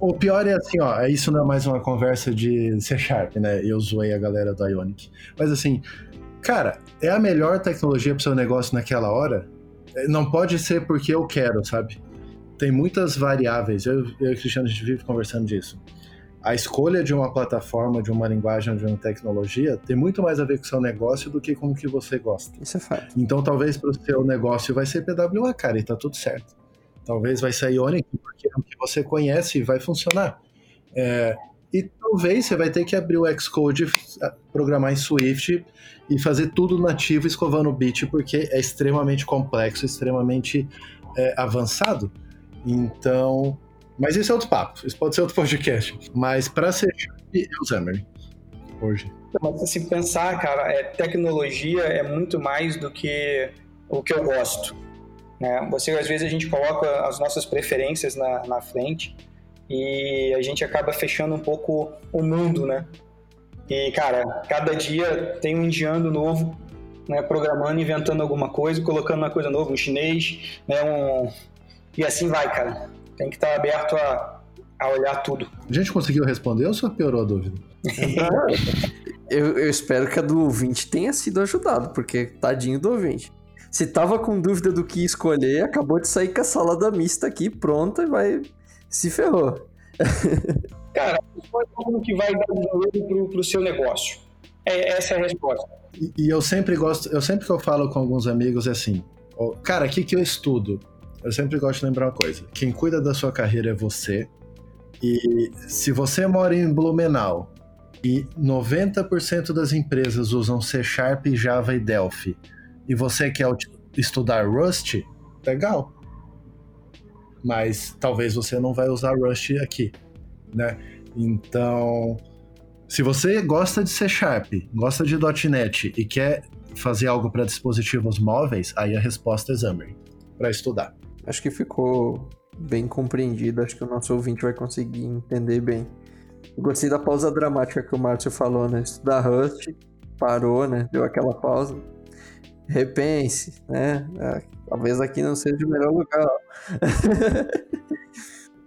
S3: O pior é assim, ó, isso não é mais uma conversa de C Sharp, né? Eu zoei a galera da Ionic. Mas assim, cara, é a melhor tecnologia para seu negócio naquela hora? Não pode ser porque eu quero, sabe? Tem muitas variáveis. Eu, eu e o Cristiano, a gente vive conversando disso. A escolha de uma plataforma, de uma linguagem, de uma tecnologia tem muito mais a ver com o seu negócio do que com o que você gosta.
S1: Isso é fato.
S3: Então, talvez para o seu negócio vai ser PWA, cara, e tá tudo certo. Talvez vai sair Ionic, porque é o que você conhece e vai funcionar. É, e talvez você vai ter que abrir o Xcode, programar em Swift e fazer tudo nativo escovando o bit, porque é extremamente complexo, extremamente é, avançado. Então. Mas isso é outro papo, isso pode ser outro podcast. Mas para ser é o Xamarin, hoje.
S4: Mas se pensar, cara, é, tecnologia é muito mais do que o que eu gosto. Né? Você, às vezes, a gente coloca as nossas preferências na, na frente e a gente acaba fechando um pouco o mundo, né? E, cara, cada dia tem um indiano novo, né, programando, inventando alguma coisa, colocando uma coisa nova, um chinês, né, um... e assim vai, cara. Tem que estar aberto a, a olhar tudo.
S3: A gente conseguiu responder ou só piorou a dúvida?
S1: eu, eu espero que a do ouvinte tenha sido ajudado, porque tadinho do ouvinte. Se tava com dúvida do que escolher, acabou de sair com a salada mista aqui pronta e vai. Se ferrou.
S4: Cara, escolhe como que vai dar dinheiro pro, pro seu negócio. É, essa é a resposta.
S3: E, e, eu sempre gosto, eu sempre que eu falo com alguns amigos é assim, cara, o que, que eu estudo? Eu sempre gosto de lembrar uma coisa: quem cuida da sua carreira é você. E se você mora em Blumenau e 90% das empresas usam C Sharp, Java e Delphi, e você quer estudar Rust, legal. Mas talvez você não vai usar Rust aqui, né? Então, se você gosta de C Sharp, gosta de .NET e quer fazer algo para dispositivos móveis, aí a resposta é Xamarin, para estudar.
S1: Acho que ficou bem compreendido, acho que o nosso ouvinte vai conseguir entender bem. Eu gostei da pausa dramática que o Márcio falou, né? Estudar Rust, parou, né? Deu aquela pausa. Repense, né? É, talvez aqui não seja o melhor lugar.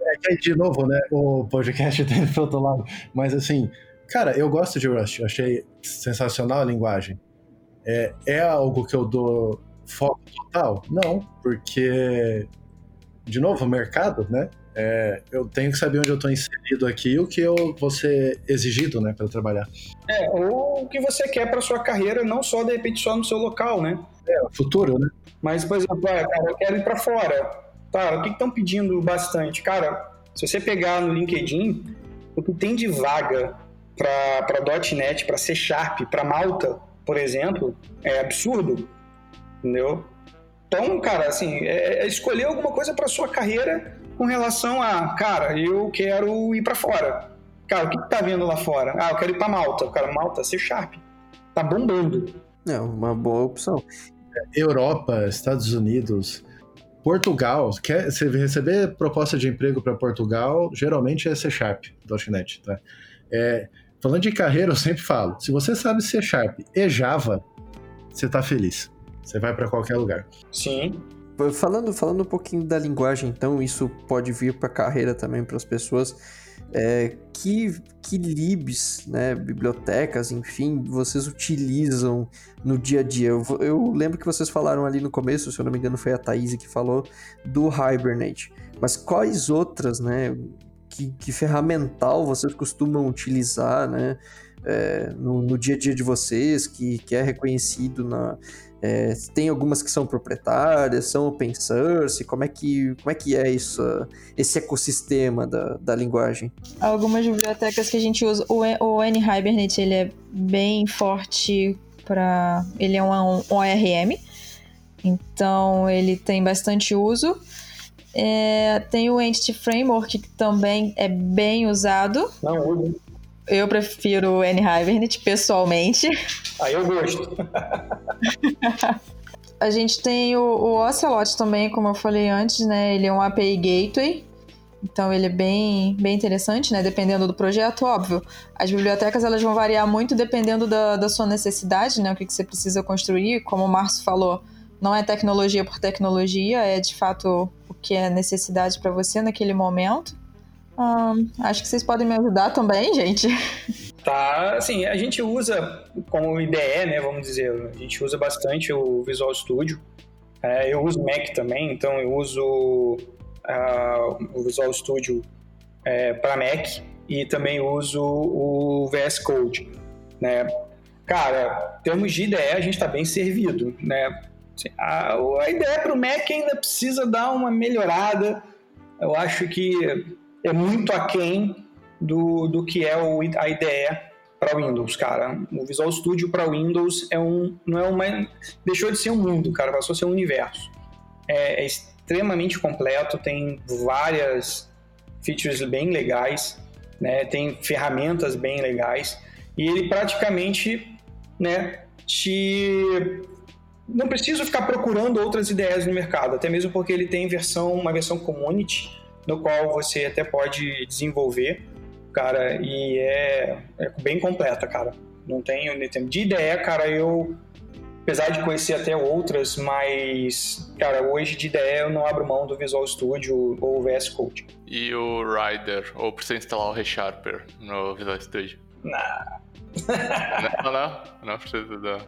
S3: é que aí, de novo, né? O podcast tem pro outro lado. Mas assim, cara, eu gosto de Rust. Eu achei sensacional a linguagem. É, é algo que eu dou foco total? Não, porque, de novo, o mercado, né? É, eu tenho que saber onde eu estou inserido aqui e o que eu vou ser exigido, né, para trabalhar.
S4: É, ou o que você quer para sua carreira, não só de repente só no seu local, né?
S3: É, futuro, né?
S4: Mas, por exemplo, ah, cara, eu quero ir para fora. Tá, o que estão pedindo bastante? Cara, se você pegar no LinkedIn, o que tem de vaga para .NET, para C Sharp, para Malta, por exemplo, é absurdo, entendeu? Então, cara, assim, é, é escolher alguma coisa para sua carreira com relação a, cara, eu quero ir para fora. Cara, o que, tá vendo lá fora? Ah, eu quero ir para Malta. Cara, Malta, C Sharp. Tá bombando.
S1: É uma boa opção.
S3: Europa, Estados Unidos, Portugal. Quer, você receber proposta de emprego para Portugal, geralmente é C Sharp, .NET, tá? É, falando de carreira, eu sempre falo, se você sabe C Sharp e Java, você tá feliz. Você vai para qualquer lugar.
S4: Sim.
S1: Falando, falando um pouquinho da linguagem, então, isso pode vir para a carreira também para as pessoas. É, que, que libs, né, bibliotecas, enfim, vocês utilizam no dia a dia? Eu, eu, lembro que vocês falaram ali no começo, se eu não me engano foi a Thaís que falou, do Hibernate. Mas quais outras, né, que, que ferramental vocês costumam utilizar, né, é, no, no, dia a dia de vocês, que, que é reconhecido na, é, tem algumas que são proprietárias, são open source, como é que, como é, que é isso, esse ecossistema da, da linguagem?
S5: Algumas bibliotecas que a gente usa, o, o N-Hibernate ele é bem forte para... ele é um, um ORM, então ele tem bastante uso. É, tem o Entity Framework que também é bem usado.
S4: Não uso.
S5: Eu prefiro o N-Hibernate, pessoalmente.
S4: Aí eu gosto.
S5: a gente tem o, o Ocelot também, como eu falei antes, né? Ele é um API Gateway. Então ele é bem, bem interessante, né? Dependendo do projeto, óbvio. As bibliotecas elas vão variar muito dependendo da, da sua necessidade, né? O que, que você precisa construir. Como o Márcio falou, não é tecnologia por tecnologia, é de fato o que é necessidade para você naquele momento. Hum, acho que vocês podem me ajudar também, gente.
S4: Tá, assim, a gente usa como IDE, né, vamos dizer, a gente usa bastante o Visual Studio. É, eu uso Mac também, então eu uso uh, o Visual Studio é, para Mac e também uso o VS Code, né. Cara, em termos de IDE, a gente está bem servido, né. Assim, a, a ideia para o Mac ainda precisa dar uma melhorada. Eu acho que é muito aquém do, do que é o, a IDE para Windows, cara. O Visual Studio para Windows é um, não é uma, deixou de ser um mundo, cara, passou a ser um universo. É, é extremamente completo, tem várias features bem legais, né? Tem ferramentas bem legais e ele praticamente, né, te não preciso ficar procurando outras ideias no mercado, até mesmo porque ele tem versão, uma versão community no qual você até pode desenvolver, cara, e é, é bem completa, cara. Não tenho, de ideia, cara, eu apesar de conhecer até outras, mas, cara, hoje de ideia eu não abro mão do Visual Studio ou o VS Code.
S2: E o Rider, ou precisa instalar o ReSharper no Visual Studio?
S4: Nah.
S2: não, não, não precisa da...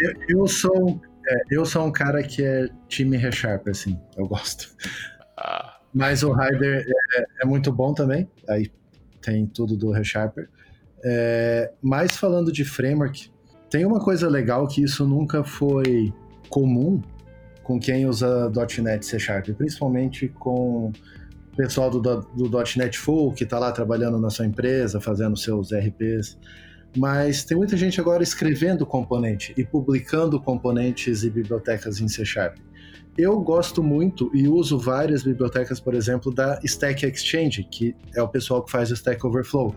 S3: Eu, eu, sou, é, eu sou um cara que é time ReSharper, assim, eu gosto. Ah. Mas o Rider é, é, muito bom também. Aí tem tudo do ReSharper. É, mas falando de framework, tem uma coisa legal que isso nunca foi comum com quem usa .NET C Sharp, principalmente com o pessoal do, do .NET Full, que está lá trabalhando na sua empresa, fazendo seus RPs. Mas tem muita gente agora escrevendo componente e publicando componentes e bibliotecas em C Sharp. Eu gosto muito e uso várias bibliotecas, por exemplo, da Stack Exchange, que é o pessoal que faz o Stack Overflow.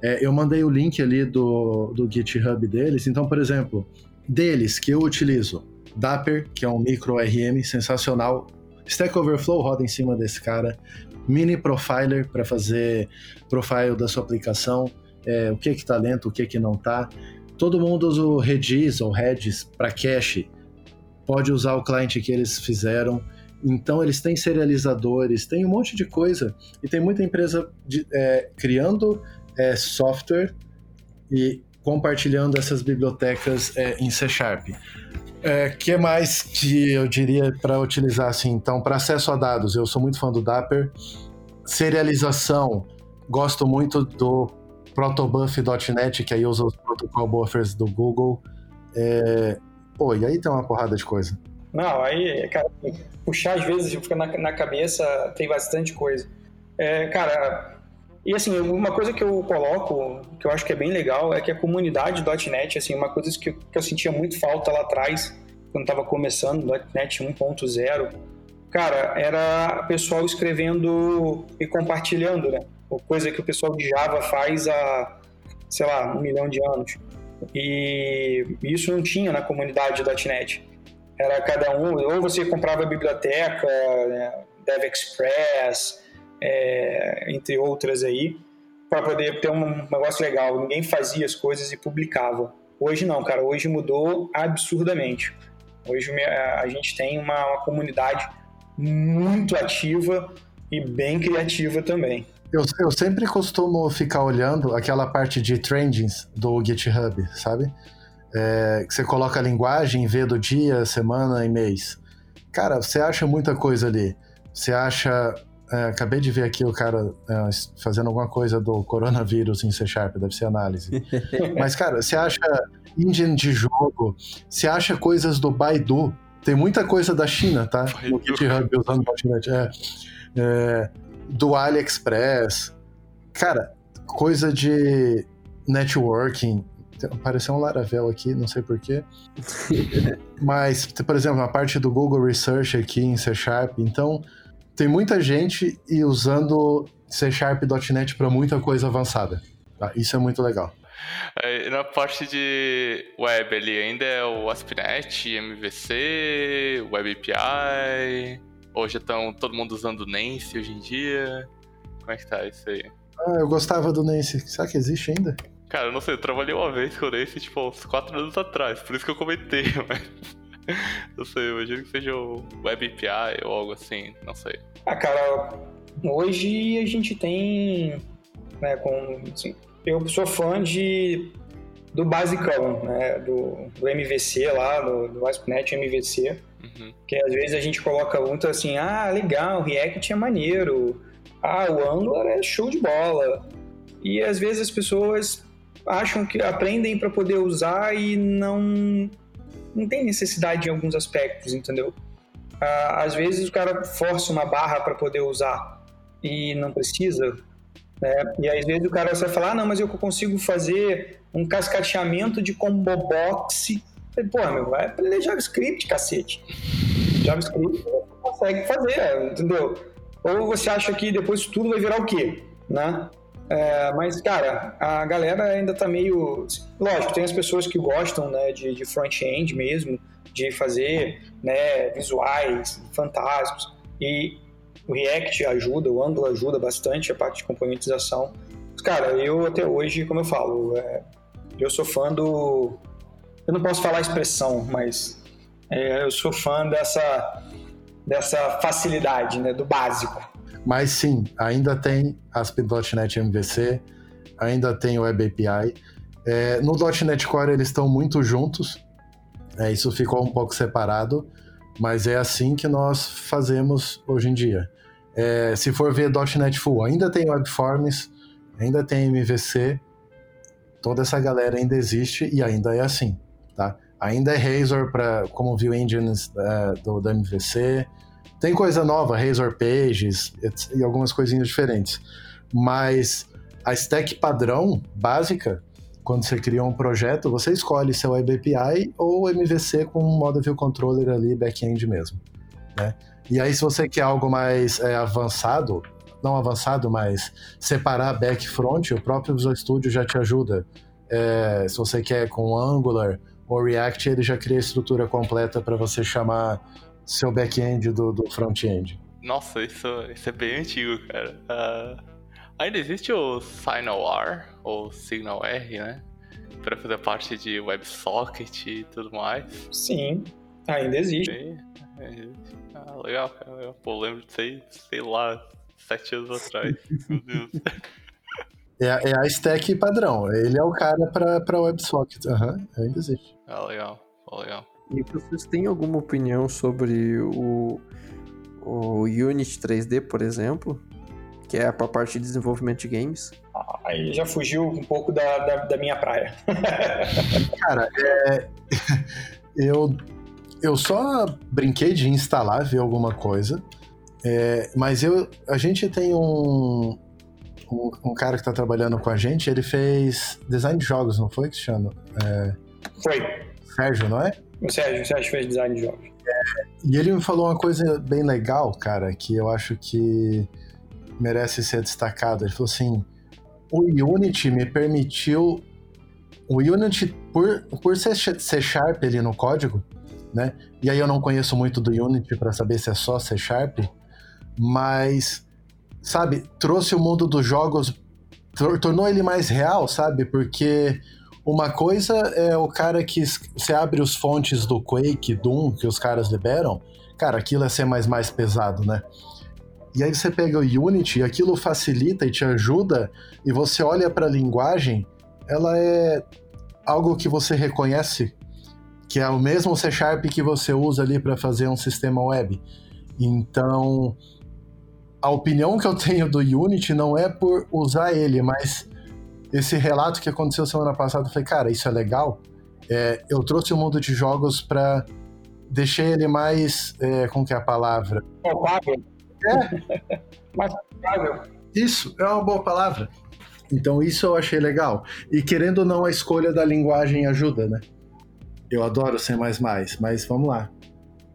S3: É, eu mandei o link ali do, do GitHub deles. Então, por exemplo, deles que eu utilizo, Dapper, que é um micro RM sensacional. Stack Overflow roda em cima desse cara. Mini Profiler para fazer profile da sua aplicação, é, o que que tá lento, o que que não tá. Todo mundo usa o Redis ou Redis para cache. Pode usar o cliente que eles fizeram. Então eles têm serializadores, tem um monte de coisa. E tem muita empresa de, é, criando é, software e compartilhando essas bibliotecas é, em C Sharp. É, que mais que eu diria para utilizar assim? Então, para acesso a dados, eu sou muito fã do Dapper. Serialização, gosto muito do protobuf.net, que aí usa os protocol buffers do Google. É... Pô, e aí tem uma porrada de coisa.
S4: Não, aí, cara, puxar às vezes fica na, na cabeça, tem bastante coisa. É, cara, e assim, uma coisa que eu coloco, que eu acho que é bem legal, é que a comunidade .NET, assim, uma coisa que, que eu sentia muito falta lá atrás, quando estava começando, .NET 1.0, cara, era o pessoal escrevendo e compartilhando, né? Coisa que o pessoal de Java faz há, sei lá, um milhão de anos. E isso não tinha na comunidade .NET. Era cada um, ou você comprava a biblioteca, né, é, entre outras aí, para poder ter um negócio legal. Ninguém fazia as coisas e publicava. Hoje não, cara. Hoje mudou absurdamente. Hoje a gente tem uma, uma comunidade muito ativa e bem criativa também.
S3: Eu, eu, sempre costumo ficar olhando aquela parte de trendings do GitHub, sabe? É, que você coloca a linguagem, vê do dia, semana e mês. Cara, você acha muita coisa ali. Você acha é, acabei de ver aqui o cara é, fazendo alguma coisa do coronavírus em C Sharp, deve ser análise. Mas, cara, você acha engine de jogo, você acha coisas do Baidu, tem muita coisa da China, tá? No GitHub usando botnet. É, é, do AliExpress. Cara, coisa de networking. Apareceu um Laravel aqui, não sei porquê. Mas, por exemplo, a parte do Google Research aqui em C Sharp. Então, tem muita gente e usando C Sharp.net para muita coisa avançada. Tá? Isso é muito legal.
S2: É, na parte de web ali, ainda é o ASP.NET, MVC, Web Já estão todo mundo usando Nancy hoje em dia? Como é que tá isso aí?
S3: Ah, eu gostava do Nancy. Será que existe ainda?
S2: Cara, eu não sei, eu trabalhei uma vez com o Nancy, tipo, uns 4 anos atrás, por isso que eu comentei, mas... não sei, eu imagino que seja o Web API ou algo assim, não sei.
S4: Ah, cara, hoje a gente tem, né, com, assim, eu sou fã de do basicão, né, do, do MVC lá, do, do ASP.NET MVC, uhum. que às vezes a gente coloca muito assim, ah, legal, o React é maneiro, ah, o Angular é show de bola, e às vezes as pessoas acham que aprendem para poder usar e não não tem necessidade em alguns aspectos, entendeu? Ah, às vezes o cara força uma barra para poder usar e não precisa, né? E às vezes o cara vai falar, ah, não, mas eu consigo fazer um cascateamento de combo box. Pô, meu, vai aprender JavaScript, cacete. JavaScript você consegue fazer, entendeu? Ou você acha que depois tudo vai virar o quê, né? É, mas, cara, a galera ainda tá meio. Lógico, tem as pessoas que gostam né, de, de front-end mesmo, de fazer né, visuais fantásticos. E o React ajuda, o Angular ajuda bastante a parte de componentização. Cara, eu até hoje, como eu falo, é, eu sou fã do. Eu não posso falar expressão, mas é, eu sou fã dessa, dessa facilidade, né, do básico.
S3: Mas sim, ainda tem ASP.NET MVC, ainda tem o Web API. É, no .NET Core eles estão muito juntos, é, isso ficou um pouco separado, mas é assim que nós fazemos hoje em dia. É, se for ver .NET Full, ainda tem WebForms, ainda tem MVC, toda essa galera ainda existe e ainda é assim, tá? Ainda é Razor para como view engines uh, do, do MVC, tem coisa nova, Razor Pages e algumas coisinhas diferentes. Mas a stack padrão, básica, quando você cria um projeto, você escolhe seu Web API ou MVC com um Model View Controller ali, back-end mesmo. Né? E aí, se você quer algo mais é, avançado, não avançado, mas separar back front, o próprio Visual Studio já te ajuda. É, se você quer com Angular ou React, ele já cria a estrutura completa para você chamar seu back-end do, do front-end.
S2: Nossa, isso, isso é bem antigo, cara. Uh, ainda existe o SignalR, ou SignalR, né? Para fazer parte de WebSocket e tudo mais.
S4: Sim, ainda existe.
S2: Sim, é, ah, legal, cara. Pô, lembro disso aí, sei lá, sete anos atrás. Meu Deus.
S3: É, é, a stack padrão. Ele é o cara para WebSocket. Uhum, ainda existe.
S2: Ah, legal. legal.
S1: E vocês têm alguma opinião sobre o, o Unity 3D, por exemplo? Que é para parte de desenvolvimento de games?
S4: Aí já fugiu um pouco da, da, da minha praia.
S3: cara, é, eu, eu só brinquei de instalar, ver alguma coisa. É, mas eu, a gente tem um, um, um, cara que está trabalhando com a gente, ele fez design de jogos, não foi, Cristiano? É...
S4: Foi.
S3: Sérgio, não é?
S4: O Sérgio, o Sérgio fez design de jogos.
S3: É, e ele me falou uma coisa bem legal, cara, que eu acho que merece ser destacado. Ele falou assim: o Unity me permitiu. O Unity, por, por ser C Sharp ali no código, né? E aí eu não conheço muito do Unity para saber se é só C Sharp, mas, sabe, trouxe o mundo dos jogos, tornou ele mais real, sabe? Porque uma coisa é o cara que você abre os fontes do Quake, Doom, que os caras liberam, cara, aquilo é ser mais, mais pesado, né? E aí você pega o Unity, aquilo facilita e te ajuda, e você olha para a linguagem, ela é algo que você reconhece, que é o mesmo C Sharp que você usa ali para fazer um sistema web. Então, a opinião que eu tenho do Unity não é por usar ele, mas esse relato que aconteceu semana passada, eu falei, cara, isso é legal. É, eu trouxe o mundo de jogos para deixar ele mais. É, como que é a palavra?
S4: Palpável.
S3: É.
S4: mais palpável.
S3: Isso, é uma boa palavra. Então, isso eu achei legal. E querendo ou não, a escolha da linguagem ajuda, né? Eu adoro C, mas vamos lá.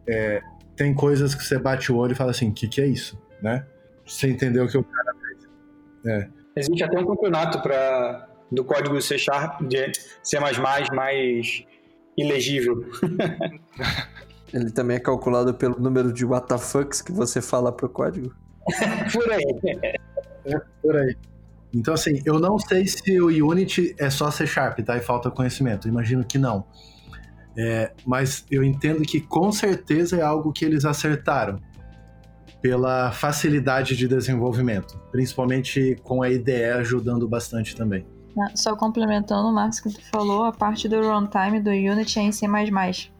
S3: É, tem coisas que você bate o olho e fala assim: o que, que é isso? Né? Você entendeu o que o cara fez. É.
S4: Existe até um campeonato para do código C Sharp de C++ mais ilegível.
S1: Ele também é calculado pelo número de WTFs que você fala pro código?
S4: por aí.
S3: É, por aí. Então, assim, eu não sei se o Unity é só C Sharp, tá? E falta conhecimento. Imagino que não. É, mas eu entendo que com certeza é algo que eles acertaram pela facilidade de desenvolvimento, principalmente com a IDE ajudando bastante também.
S5: Ah, só complementando o Marcos que tu falou, a parte do runtime do Unity é em C++.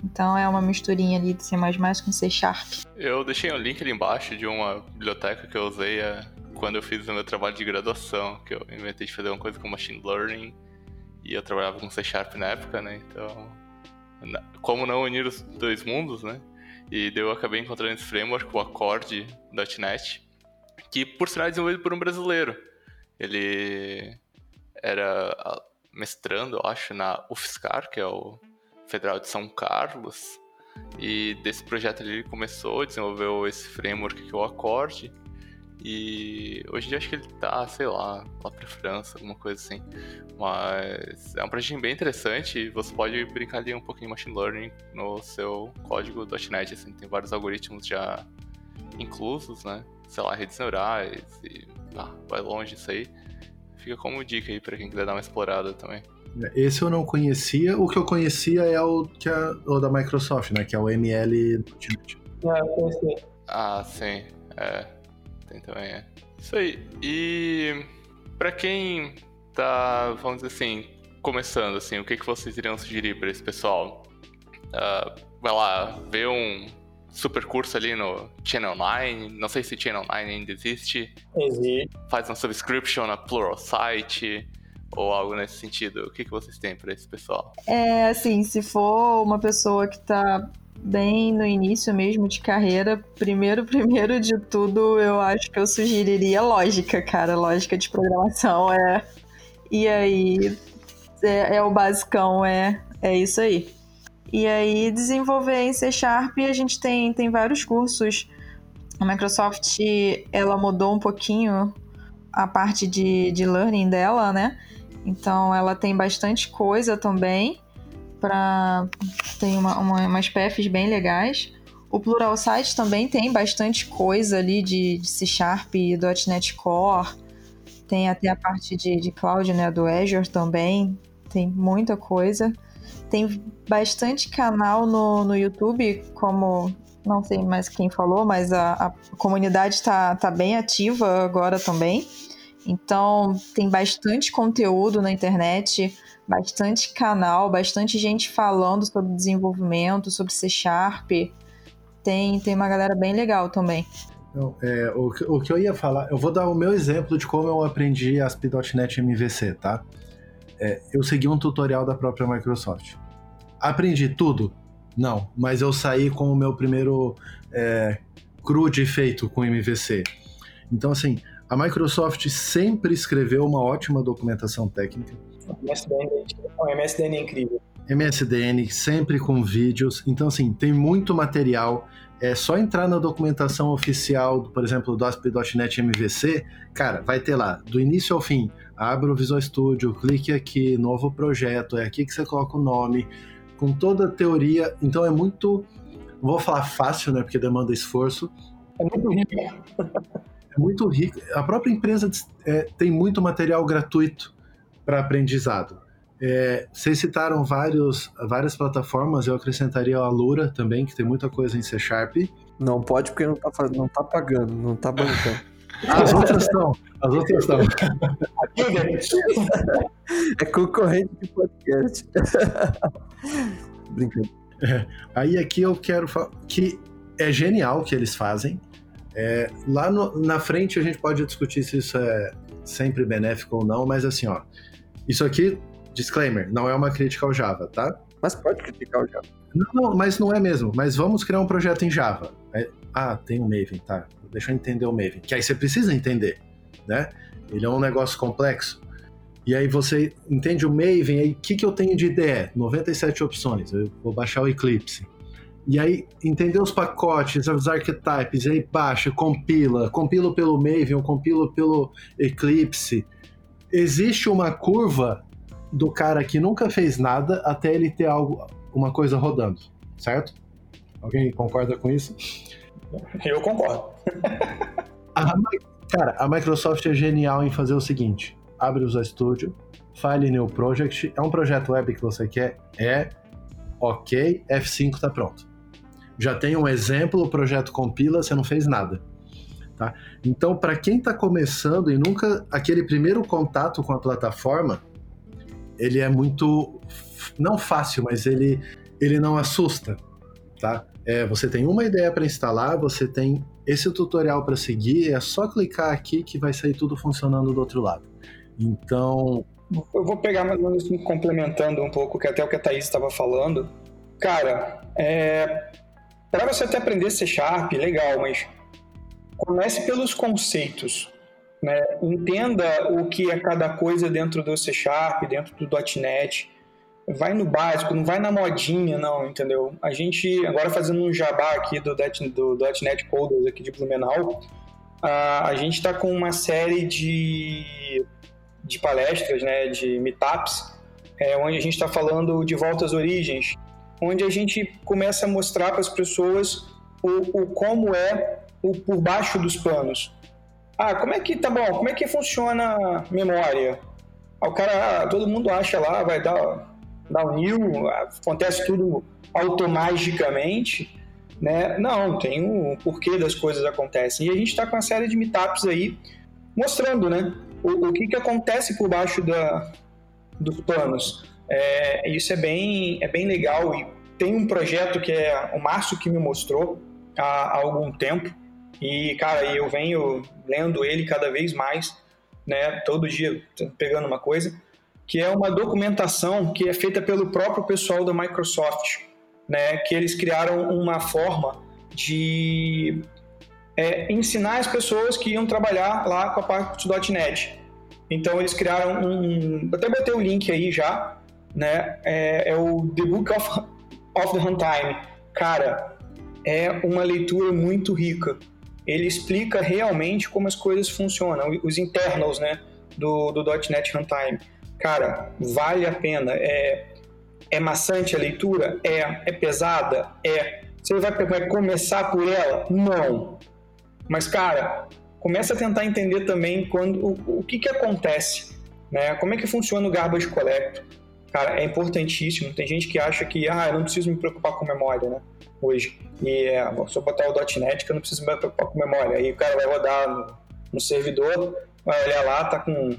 S5: Então é uma misturinha ali de C++ com C Sharp.
S2: Eu deixei um link ali embaixo de uma biblioteca que eu usei é, quando eu fiz o meu trabalho de graduação, que eu inventei de fazer uma coisa com Machine Learning e eu trabalhava com C Sharp na época, né? Então, como não unir os dois mundos, né? E eu acabei encontrando esse framework, o Accord.NET, que por sinal é desenvolvido por um brasileiro. Ele era ah, mestrando, acho, na UFSCar, que é o Federal de São Carlos. E desse projeto ele começou, desenvolveu esse framework que é o Accord. E hoje em dia acho que ele tá, sei lá, lá pra França, alguma coisa assim. Mas é um projeto bem interessante e você pode brincar ali um pouquinho de machine learning no seu código .NET, assim, tem vários algoritmos já inclusos, né? Sei lá, redes neurais e ah, vai longe isso aí. Fica como dica aí para quem quiser dar uma explorada também.
S3: Esse eu não conhecia. O que eu conhecia é o, que é, o da Microsoft, né? Que é o ML.NET.
S4: Ah, eu conheci.
S2: Ah, sim. É, tem também, é. Isso aí. E para quem tá, vamos dizer assim, começando, assim, o que, que vocês iriam sugerir para esse pessoal? Uh, vai lá, ver um super curso ali no Channel 9, não sei se Channel 9 ainda existe.
S4: Existe.
S2: Faz uma subscription na Pluralsight ou algo nesse sentido. O que, que vocês têm para esse pessoal?
S5: É, assim, se for uma pessoa que tá bem no início mesmo de carreira, primeiro, primeiro de tudo, eu acho que eu sugeriria lógica, cara. Lógica de programação é. E aí é, é o basicão, é, é isso aí. E aí desenvolver em C Sharp a gente tem, tem vários cursos. A Microsoft ela mudou um pouquinho a parte de, de learning dela, né? Então ela tem bastante coisa também para tem uma, uma, umas PFs bem legais. O Plural Site também tem bastante coisa ali de, de C Sharp e .NET Core. Tem até a parte de, de cloud, né, do Azure também. Tem muita coisa. Tem bastante canal no, no YouTube, como não sei mais quem falou, mas a, a comunidade está tá bem ativa agora também. Então, tem bastante conteúdo na internet, bastante canal, bastante gente falando sobre desenvolvimento, sobre C Sharp. Tem, tem uma galera bem legal também.
S3: Não, é, o, o, que eu ia falar, eu vou dar o meu exemplo de como eu aprendi ASP.NET MVC, tá? É, eu segui um tutorial da própria Microsoft. Aprendi tudo? Não, mas eu saí com o meu primeiro é, CRUD feito com MVC. Então, assim, a Microsoft sempre escreveu uma ótima documentação técnica.
S4: MSDN, MSDN é incrível.
S3: MSDN, sempre com vídeos. Então, assim, tem muito material. É só entrar na documentação oficial, por exemplo, do ASP.NET MVC, cara, vai ter lá, do início ao fim, abre o Visual Studio, clique aqui, novo projeto, é aqui que você coloca o nome, com toda a teoria. Então é muito, não vou falar fácil, né, porque demanda esforço.
S4: É muito rico.
S3: É muito rico. A própria empresa é, tem muito material gratuito para aprendizado. É, vocês citaram vários, várias plataformas, eu acrescentaria a Lura também, que tem muita coisa em C Sharp.
S1: Não pode porque não tá, não tá pagando, não tá bancando.
S3: As outras estão, as outras estão.
S1: é concorrente de podcast. Brincando.
S3: É, aí aqui eu quero falar que é genial o que eles fazem. É, lá no, na frente a gente pode discutir se isso é sempre benéfico ou não, mas assim, ó, isso aqui, disclaimer, não é uma crítica ao Java, tá?
S1: Mas pode criticar o Java.
S3: Não, não mas não é mesmo. Mas vamos criar um projeto em Java. É, ah, tem o um Maven, tá? Deixa eu entender o Maven. Que aí você precisa entender, né? Ele é um negócio complexo. E aí você entende o Maven, aí o que, que eu tenho de IDE? 97 opções. Eu vou baixar o Eclipse. E aí, entender os pacotes, os archetypes, aí baixa, compila, compilo pelo Maven, ou compilo pelo Eclipse. Existe uma curva do cara que nunca fez nada até ele ter algo, uma coisa rodando, certo? Alguém concorda com isso?
S4: Eu concordo.
S3: a, cara, a Microsoft é genial em fazer o seguinte: abre o Visual Studio, File New Project, é um projeto web que você quer, é ok, F5 está pronto. Já tem um exemplo, o projeto compila, você não fez nada. Tá? Então, para quem está começando e nunca aquele primeiro contato com a plataforma, ele é muito não fácil, mas ele ele não assusta, tá? É, você tem uma ideia para instalar, você tem esse tutorial para seguir, é só clicar aqui que vai sair tudo funcionando do outro lado. Então.
S4: Eu vou pegar mais ou menos complementando um pouco que até o que a Thaís estava falando. Cara, é, para você até aprender C Sharp, legal, mas comece pelos conceitos. Né? Entenda o que é cada coisa dentro do C Sharp, dentro do .NET vai no básico, não vai na modinha, não, entendeu? A gente, agora fazendo um jabá aqui do, do, do .NET Coders aqui de Blumenau, a, a gente está com uma série de, de palestras, né, de meetups, é, onde a gente está falando de volta às origens, onde a gente começa a mostrar para as pessoas o, o como é por baixo dos panos. Ah, como é que tá bom? Como é que funciona memória? o cara, todo mundo acha lá, vai dar dá o new, acontece tudo automaticamente, né? Não, tem um porquê das coisas acontecem. E a gente está com uma série de meetups aí mostrando, né? O, o que, que acontece por baixo da, dos planos. É, isso é bem, é bem legal e tem um projeto que é o Márcio que me mostrou há, há algum tempo e, cara, eu venho lendo ele cada vez mais, né? Todo dia pegando uma coisa que é uma documentação que é feita pelo próprio pessoal da Microsoft, né, que eles criaram uma forma de é, ensinar as pessoas que iam trabalhar lá com a parte do .NET. Então eles criaram um, até botei o link aí já, né, é, é o The Book of, of the Runtime. Cara, é uma leitura muito rica. Ele explica realmente como as coisas funcionam, os internals, né, do, do .NET Runtime cara, vale a pena. É, é maçante a leitura? É. É pesada? É. Você vai, vai começar por ela? Não. Mas, cara, começa a tentar entender também quando, o, o que, que acontece, né? Como é que funciona o garbage collector? Cara, é importantíssimo. Tem gente que acha que, ah, eu não preciso me preocupar com memória, né? Hoje. E é, eu botar o .NET, que eu não preciso me preocupar com memória. Aí o cara vai rodar no, no servidor, vai olhar lá, tá com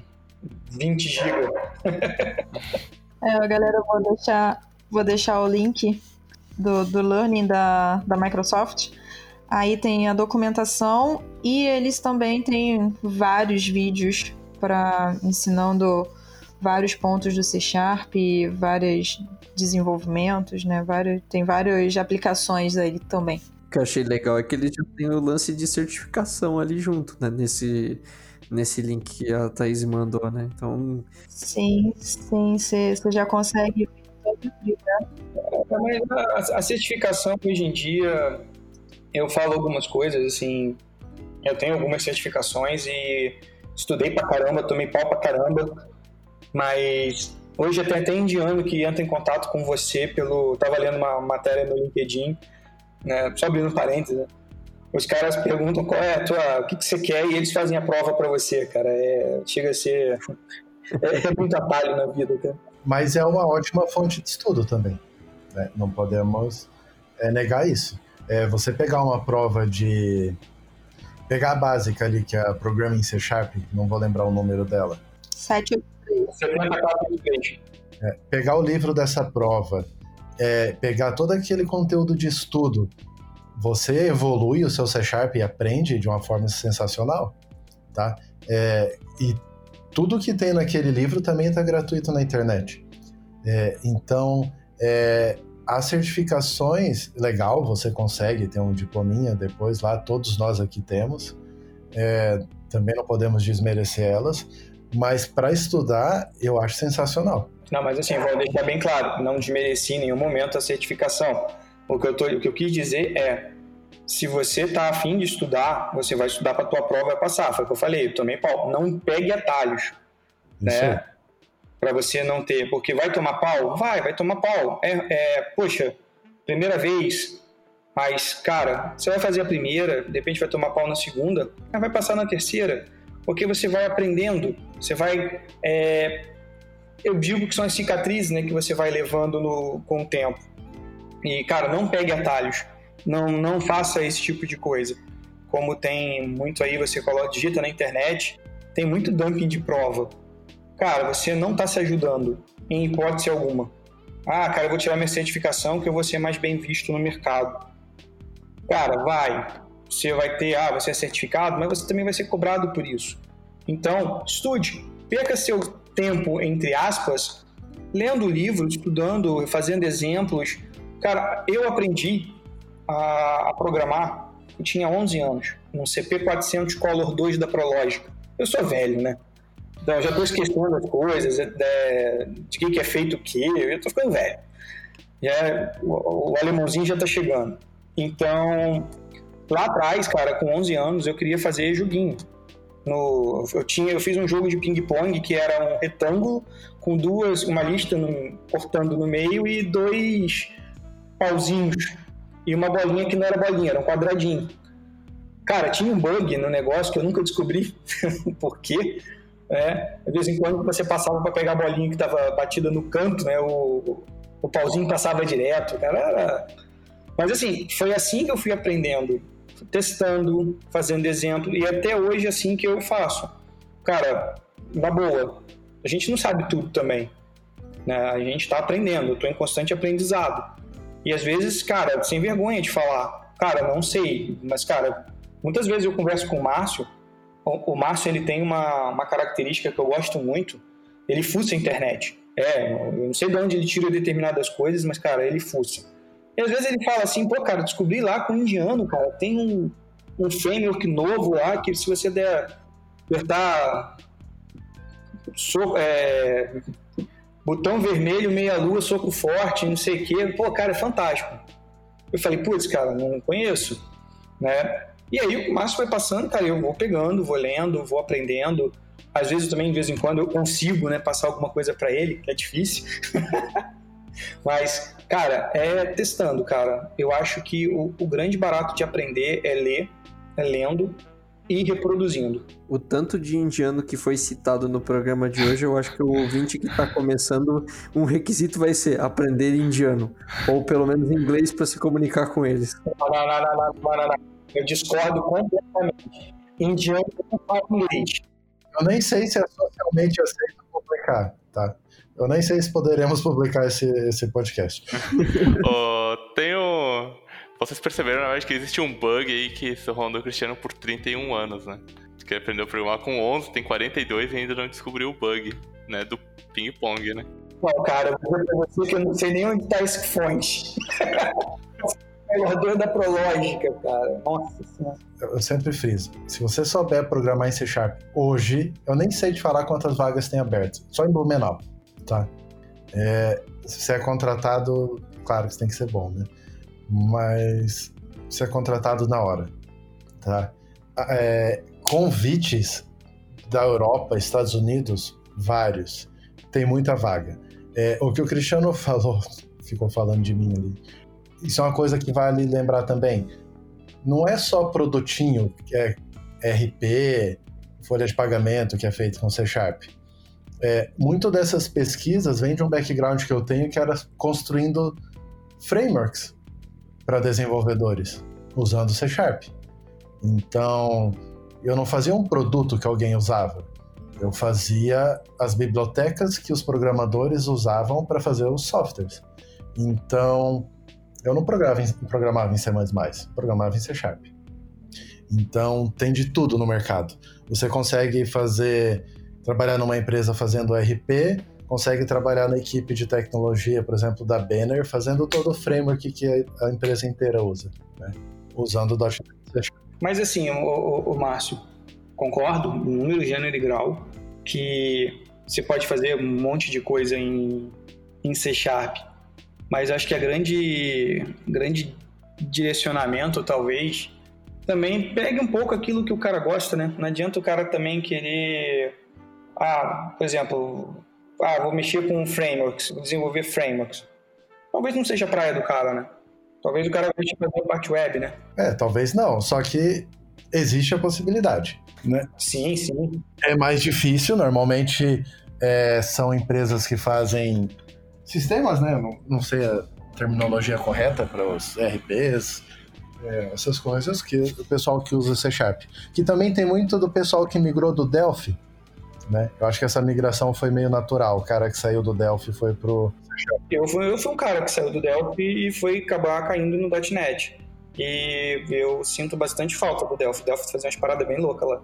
S4: 20 GB.
S5: é, galera, vou deixar, vou deixar o link do, do Learning da, da Microsoft. Aí tem a documentação e eles também têm vários vídeos para ensinando vários pontos do C Sharp, vários desenvolvimentos, né? Vários, tem várias aplicações aí também.
S1: O que eu achei legal é que eles já têm o lance de certificação ali junto, né? Nesse, nesse link que a Thaís mandou, né? Então.
S5: Sim, sim, você já consegue.
S4: A, a certificação hoje em dia, eu falo algumas coisas, assim. Eu tenho algumas certificações e estudei pra caramba, tomei pau pra caramba mas hoje tem até indiano que entra em contato com você pelo. Tava lendo uma matéria no LinkedIn, né? Só abrindo parênteses, né? Os caras perguntam qual é a tua, o que, que você quer e eles fazem a prova para você, cara. É, chega a ser. É, é muito atalho na vida, cara.
S3: Mas é uma ótima fonte de estudo também. Né? Não podemos é, negar isso. É, você pegar uma prova de. Pegar a básica ali, que é a Programming C Sharp, não vou lembrar o número dela.
S5: 7
S3: é, pegar o livro dessa prova, é, pegar todo aquele conteúdo de estudo, você evolui o seu C Sharp e aprende de uma forma sensacional, tá? É, e tudo que tem naquele livro também está gratuito na internet. É, então, é, as certificações, legal, você consegue ter um diplominha depois lá, todos nós aqui temos. É, também não podemos desmerecer elas, mas para estudar, eu acho sensacional.
S4: Não, mas assim, vou deixar bem claro, não desmereci em nenhum momento a certificação. O que eu, tô, o que eu quis dizer é, se você está afim de estudar, você vai estudar para a tua prova vai passar. Foi o que eu falei, eu tomei pau. Não pegue atalhos, né? Para você não ter, porque vai tomar pau? Vai, vai tomar pau. É, é, poxa, primeira vez, mas, cara, você vai fazer a primeira, de repente vai tomar pau na segunda, vai passar na terceira porque você vai aprendendo, você vai. É, eu digo que são as cicatrizes né, que você vai levando no, com o tempo. E, cara, não pegue atalhos, não, não faça esse tipo de coisa. Como tem muito aí, você coloca, digita na internet, tem muito dumping de prova. Cara, você não está se ajudando, em hipótese alguma. Ah, cara, eu vou tirar minha certificação que eu vou ser mais bem visto no mercado. Cara, vai, você vai ter, ah, você é certificado, mas você também vai ser cobrado por isso. Então, estude, perca seu tempo, entre aspas, lendo livros, estudando, fazendo exemplos. Cara, eu aprendi a, a programar, eu tinha 11 anos, no CP400 Color 2 da Prológica. Eu sou velho, né? Então, já estou esquecendo as coisas, de, de, que, que é feito o quê, eu estou ficando velho. Já, o, o alemãozinho já está chegando. Então, Lá atrás, cara, com 11 anos, eu queria fazer joguinho. No, eu, tinha, eu fiz um jogo de ping-pong que era um retângulo com duas, uma lista no, cortando no meio e dois pauzinhos e uma bolinha que não era bolinha, era um quadradinho. Cara, tinha um bug no negócio que eu nunca descobri por quê. Né? De vez em quando você passava para pegar a bolinha que estava batida no canto, né? O, o pauzinho passava direto, cara. Era... Mas assim, foi assim que eu fui aprendendo testando, fazendo exemplo, e até hoje é assim que eu faço. Cara, na boa, a gente não sabe tudo também. Né? A gente está aprendendo, eu estou em constante aprendizado. E às vezes, cara, sem vergonha de falar, cara, não sei, mas, cara, muitas vezes eu converso com o Márcio, o, o Márcio ele tem uma, uma característica que eu gosto muito, ele fuça a internet. É, eu não sei de onde ele tira determinadas coisas, mas, cara, ele fuça. E às vezes ele fala assim, pô, cara, descobri lá com o indiano, cara, tem um, um framework novo lá que se você der apertar so, é, botão vermelho, meia lua, soco forte, não sei o quê, pô, cara, é fantástico. Eu falei, putz, cara, não conheço, né? E aí o Márcio vai passando, cara, eu vou pegando, vou lendo, vou aprendendo. Às vezes também, de vez em quando, eu consigo, né, passar alguma coisa para ele, que é difícil. Mas Cara, é testando, cara. Eu acho que o, o grande barato de aprender é ler, é lendo e reproduzindo.
S1: O tanto de indiano que foi citado no programa de hoje, eu acho que o ouvinte que está começando, um requisito vai ser aprender indiano. Ou pelo menos inglês para se comunicar com eles.
S4: Não, não, não, não, não, não, não. Eu discordo completamente. Indiano não fala inglês.
S3: Eu nem sei se é socialmente aceito publicar, tá? Eu nem sei se poderemos publicar esse, esse podcast.
S2: oh, tem o... Vocês perceberam, na verdade, que existe um bug aí que rondou o Cristiano por 31 anos, né? Que aprendeu a programar com 11, tem 42 e ainda não descobriu o bug, né? Do ping-pong, né?
S4: Não, cara, eu vou dizer pra você que eu não sei nem onde tá esse fonte. Guardador da Prológica, cara. Nossa senhora.
S3: Eu sempre friso. Se você souber programar em C Sharp hoje, eu nem sei te falar quantas vagas tem abertas. Só em Blumenau, tá? É, se você é contratado, claro que você tem que ser bom, né? Mas você é contratado na hora, tá? É, convites da Europa, Estados Unidos, vários. Tem muita vaga. É, o que o Cristiano falou, ficou falando de mim ali isso é uma coisa que vale lembrar também. Não é só produtinho, é RP, folha de pagamento que é feito com C Sharp. É, muito dessas pesquisas vem de um background que eu tenho que era construindo frameworks para desenvolvedores usando C Sharp. Então, eu não fazia um produto que alguém usava. Eu fazia as bibliotecas que os programadores usavam para fazer os softwares. Então, eu não programava em, programava em C++, programava em C Sharp. Então, tem de tudo no mercado. Você consegue fazer, trabalhar numa empresa fazendo RP, consegue trabalhar na equipe de tecnologia, por exemplo, da Banner, fazendo todo o framework que a, empresa inteira usa, né? usando o.
S4: Mas assim, o, o, o Márcio, concordo, número, gênero e grau, que você pode fazer um monte de coisa em, em C Sharp, mas acho que a grande, grande direcionamento, talvez, também pegue um pouco aquilo que o cara gosta, né? Não adianta o cara também querer, ah, por exemplo, ah, vou mexer com frameworks, vou desenvolver frameworks. Talvez não seja praia do cara, né? Talvez o cara de fazer parte web, né?
S3: É, talvez não, só que existe a possibilidade, né?
S4: Sim, sim.
S3: É mais difícil, normalmente é, são empresas que fazem sistemas, né? Não, não sei a terminologia correta para os RPs, é, essas coisas que o pessoal que usa C Sharp. Que também tem muito do pessoal que migrou do Delphi, né? Eu acho que essa migração foi meio natural. O cara que saiu do Delphi foi pro.
S4: Eu fui, eu fui um cara que saiu do Delphi e foi acabar caindo no .NET. E eu sinto bastante falta do Delphi. O Delphi fazia umas paradas bem loucas lá.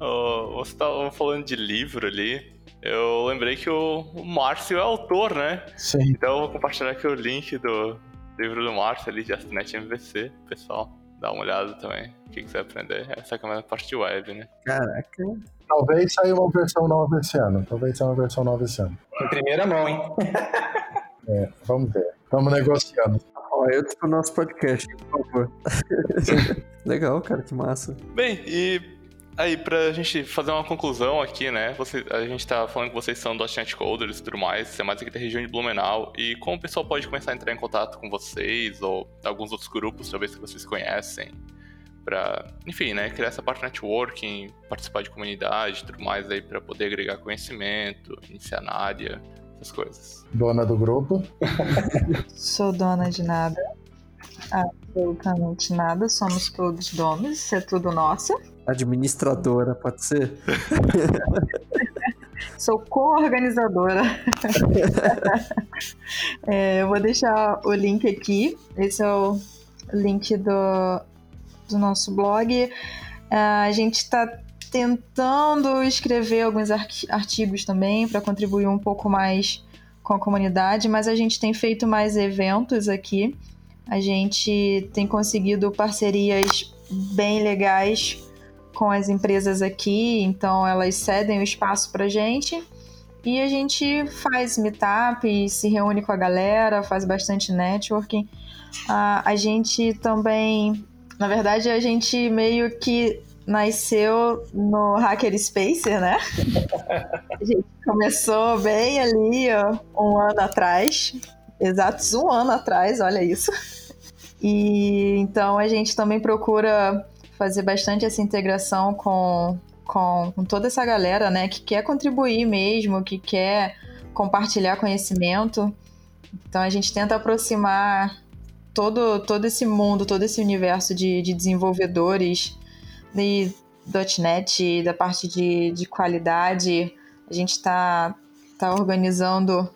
S2: oh, você tava falando de livro ali eu lembrei que o, Márcio é autor, né?
S3: Sim.
S2: Então eu vou compartilhar aqui o link do livro do Márcio ali, de Astinet MVC, pessoal. Dá uma olhada também. O que quiser aprender. Essa aqui é a parte web, né?
S1: Caraca.
S3: Talvez saia uma versão nova esse ano. Talvez saia uma versão nova esse ano.
S4: Em primeira mão, hein?
S3: é, vamos ver. Estamos negociando.
S1: Olha, pro nosso podcast, por favor. Legal, cara, que massa.
S2: Bem, e Aí, pra gente fazer uma conclusão aqui, né? Você, a gente tá falando que vocês são .NET Coders e tudo mais, você é mais aqui da região de Blumenau. E como o pessoal pode começar a entrar em contato com vocês ou alguns outros grupos, talvez que vocês conhecem, pra, enfim, né? Criar essa parte networking, participar de comunidade e tudo mais aí pra poder agregar conhecimento, iniciar na área, essas coisas.
S3: Dona do grupo?
S5: Sou dona de nada. Absolutamente nada, somos todos donos, isso é tudo nosso.
S1: Administradora, pode ser?
S5: Sou co-organizadora. é, eu vou deixar o link aqui. Esse é o link do, do nosso blog. É, a gente está tentando escrever alguns artigos também para contribuir um pouco mais com a comunidade, mas a gente tem feito mais eventos aqui. A gente tem conseguido parcerias bem legais com as empresas aqui, então elas cedem o espaço para gente e a gente faz meetup, se reúne com a galera, faz bastante networking. Uh, a gente também, na verdade, a gente meio que nasceu no Hacker Spacer, né? A gente começou bem ali, ó, um ano atrás. exatos um ano atrás, olha isso. E então a gente também procura fazer bastante essa integração com, com, com toda essa galera, né, que quer contribuir mesmo, que quer compartilhar conhecimento. Então a gente tenta aproximar todo, todo esse mundo, todo esse universo de, de desenvolvedores de .NET, da parte de, de qualidade. A gente está tá organizando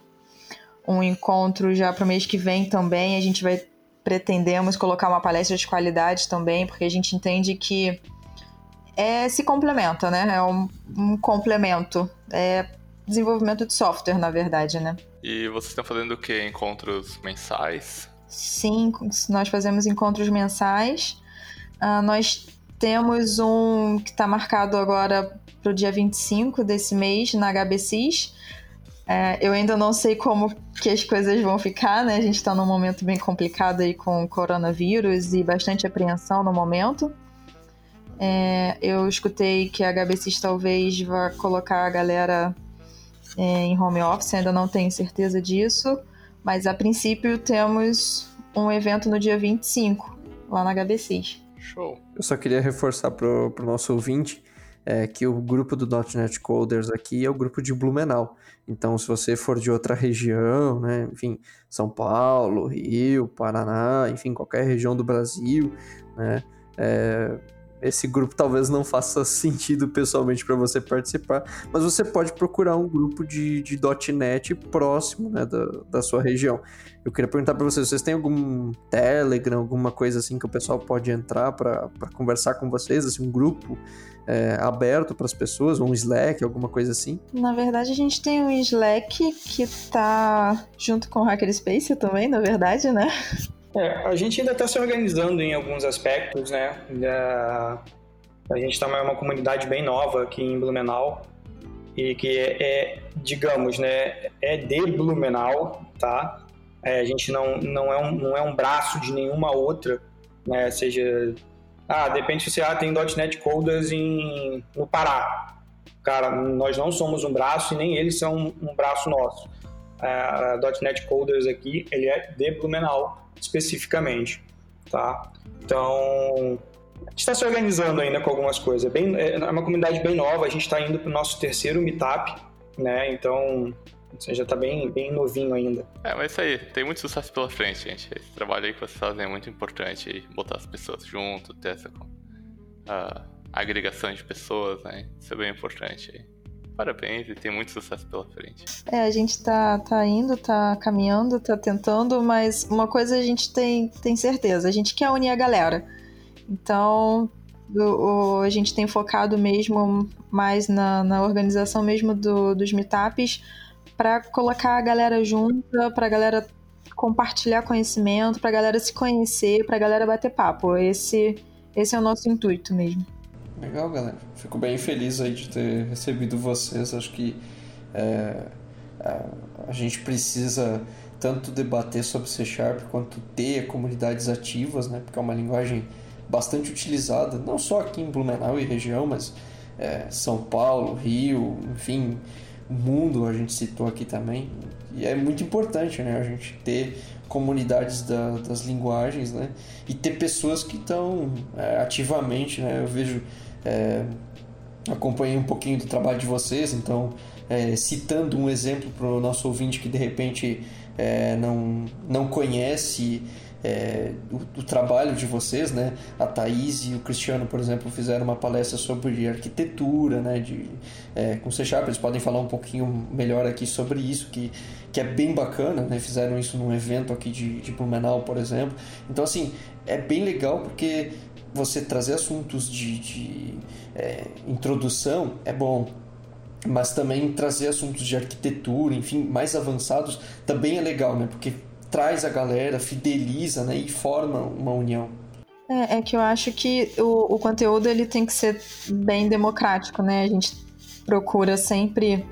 S5: um encontro já para o mês que vem também. A gente vai pretendemos colocar uma palestra de qualidade também, porque a gente entende que é, se complementa, né? É um, um complemento. É desenvolvimento de software, na verdade, né?
S2: E vocês estão fazendo o que? Encontros mensais?
S5: Sim, nós fazemos encontros mensais. Uh, nós temos um que está marcado agora para o dia 25 desse mês na HBCs. É, eu ainda não sei como que as coisas vão ficar, né? A gente está num momento bem complicado aí com o coronavírus e bastante apreensão no momento. É, eu escutei que a HBCs talvez vá colocar a galera é, em home office, ainda não tenho certeza disso, mas a princípio temos um evento no dia 25, lá na HBCs.
S2: Show.
S1: Eu só queria reforçar pro, pro nosso ouvinte é, que o grupo do .NET Coders aqui é o grupo de Blumenau. Então, se você for de outra região, né, enfim, São Paulo, Rio, Paraná, enfim, qualquer região do Brasil, né, é, esse grupo talvez não faça sentido pessoalmente para você participar, mas você pode procurar um grupo de, de .NET próximo né, da, da sua região. Eu queria perguntar para vocês, vocês têm algum Telegram, alguma coisa assim que o pessoal pode entrar para conversar com vocês, assim, um grupo é, aberto para as pessoas, um Slack, alguma coisa assim?
S5: Na verdade, a gente tem um Slack que tá junto com o Hackerspace também, na verdade, né?
S4: É, a gente ainda está se organizando em alguns aspectos, né? a gente está uma comunidade bem nova aqui em Blumenau e que é, é digamos, né, é de Blumenau, tá? É, a gente não, não, é um, não é um braço de nenhuma outra, né? Seja, ah, de repente você ah, tem .NET Coders em, no Pará. Cara, nós não somos um braço e nem eles são um braço nosso. É, a .NET Coders aqui, ele é de Blumenau especificamente, tá? Então, a gente está se organizando ainda com algumas coisas. É bem, é uma comunidade bem nova, a gente está indo para o nosso terceiro meetup, né? Então, você já está bem, bem novinho ainda.
S2: É, mas isso aí, tem muito sucesso pela frente, gente. Esse trabalho aí que vocês fazem é muito importante, botar as pessoas junto, ter essa uh, agregação de pessoas, né? Isso é bem importante aí. Parabéns e tem muito sucesso pela frente.
S5: É, a gente tá, tá indo, tá caminhando, tá tentando, mas uma coisa a gente tem, tem certeza, a gente quer unir a galera. Então, o, o, a gente tem focado mesmo mais na, na organização mesmo do, dos meetups para colocar a galera junta, para a galera compartilhar conhecimento, para a galera se conhecer, para a galera bater papo. Esse, esse é o nosso intuito mesmo.
S1: Legal, galera. Fico bem feliz aí de ter recebido vocês. Acho que é, a gente precisa tanto debater sobre C Sharp quanto ter comunidades ativas, né? Porque é uma linguagem bastante utilizada, não só aqui em Blumenau e região, mas é, São Paulo, Rio, enfim, o mundo a gente citou aqui também. E é muito importante, né? A gente ter comunidades da, das linguagens, né? E ter pessoas que estão é, ativamente, né? Eu vejo é, acompanhei um pouquinho do trabalho de vocês, então é, citando um exemplo para o nosso ouvinte que de repente é, não, não conhece é, o, o, trabalho de vocês, né? A Thaís e o Cristiano, por exemplo, fizeram uma palestra sobre arquitetura, né? De, é, com C Sharp, eles podem falar um pouquinho melhor aqui sobre isso, que, que é bem bacana, né? Fizeram isso num evento aqui de, de Blumenau, por exemplo. Então, assim, é bem legal porque você trazer assuntos de, de é, introdução é bom, mas também trazer assuntos de arquitetura, enfim, mais avançados também é legal, né? Porque traz a galera, fideliza, né? E forma uma união.
S5: É, é que eu acho que o, o conteúdo ele tem que ser bem democrático, né? A gente procura sempre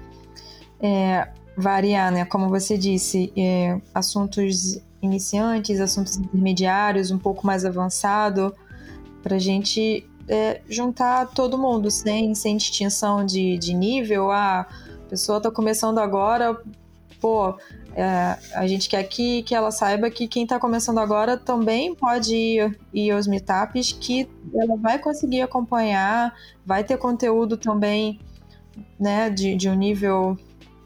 S5: é, variar, né? Como você disse, é, assuntos iniciantes, assuntos intermediários, um pouco mais avançado, para a gente é, juntar todo mundo, sem, sem distinção de, de nível. Ah, a pessoa está começando agora, pô, é, a gente quer que, que ela saiba que quem está começando agora também pode ir, ir aos meetups, que ela vai conseguir acompanhar, vai ter conteúdo também né, de, de um nível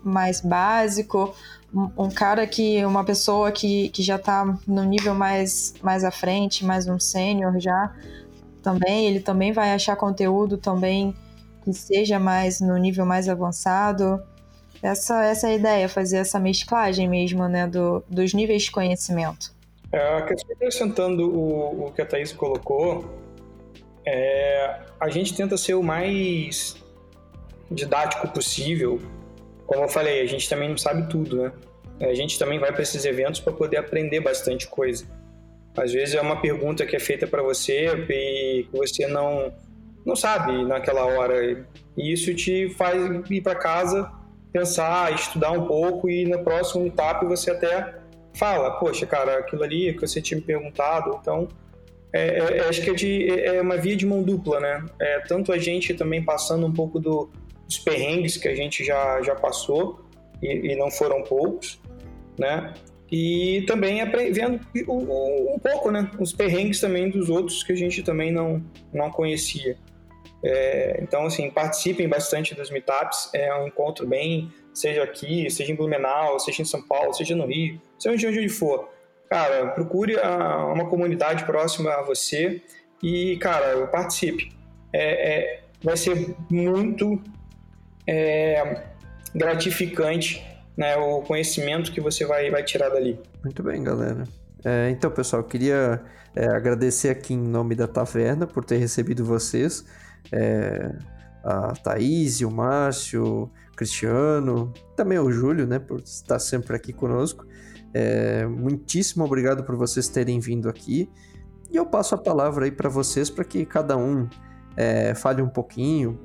S5: mais básico. Um, cara que, uma pessoa que, que já está no nível mais, mais à frente, mais um sênior já, também, ele também vai achar conteúdo também que seja mais no nível mais avançado. Essa, essa é a ideia, fazer essa mesclagem mesmo, né, do, dos níveis de conhecimento.
S4: É, acrescentando o, o que a Thaís colocou, é, a gente tenta ser o mais didático possível. Como eu falei, a gente também não sabe tudo, né? A gente também vai para esses eventos para poder aprender bastante coisa. Às vezes é uma pergunta que é feita para você e que você não não sabe naquela hora. E isso te faz ir para casa pensar, estudar um pouco e na próxima etapa você até fala, poxa, cara, aquilo ali que você tinha me perguntado, então é, é, é acho que é, de, é, é uma via de mão dupla, né? É, tanto a gente também passando um pouco do, dos perrengues que a gente já, já passou, e, e não foram poucos, né? E também vendo um pouco, né? Os perrengues também dos outros que a gente também não, não conhecia. É, então, assim, participem bastante dos meetups. É um encontro bem, seja aqui, seja em Blumenau, seja em São Paulo, seja no Rio, seja onde for. Cara, procure a, uma comunidade próxima a você e, cara, participe. É, é, vai ser muito é, gratificante né, o conhecimento que você vai, vai tirar dali.
S1: Muito bem, galera. É, então, pessoal, queria é, agradecer aqui em nome da Taverna por ter recebido vocês é, a Thaís, o Márcio, o Cristiano, também o Júlio, né, por estar sempre aqui conosco. É, muitíssimo obrigado por vocês terem vindo aqui. E eu passo a palavra aí para vocês para que cada um é, fale um pouquinho,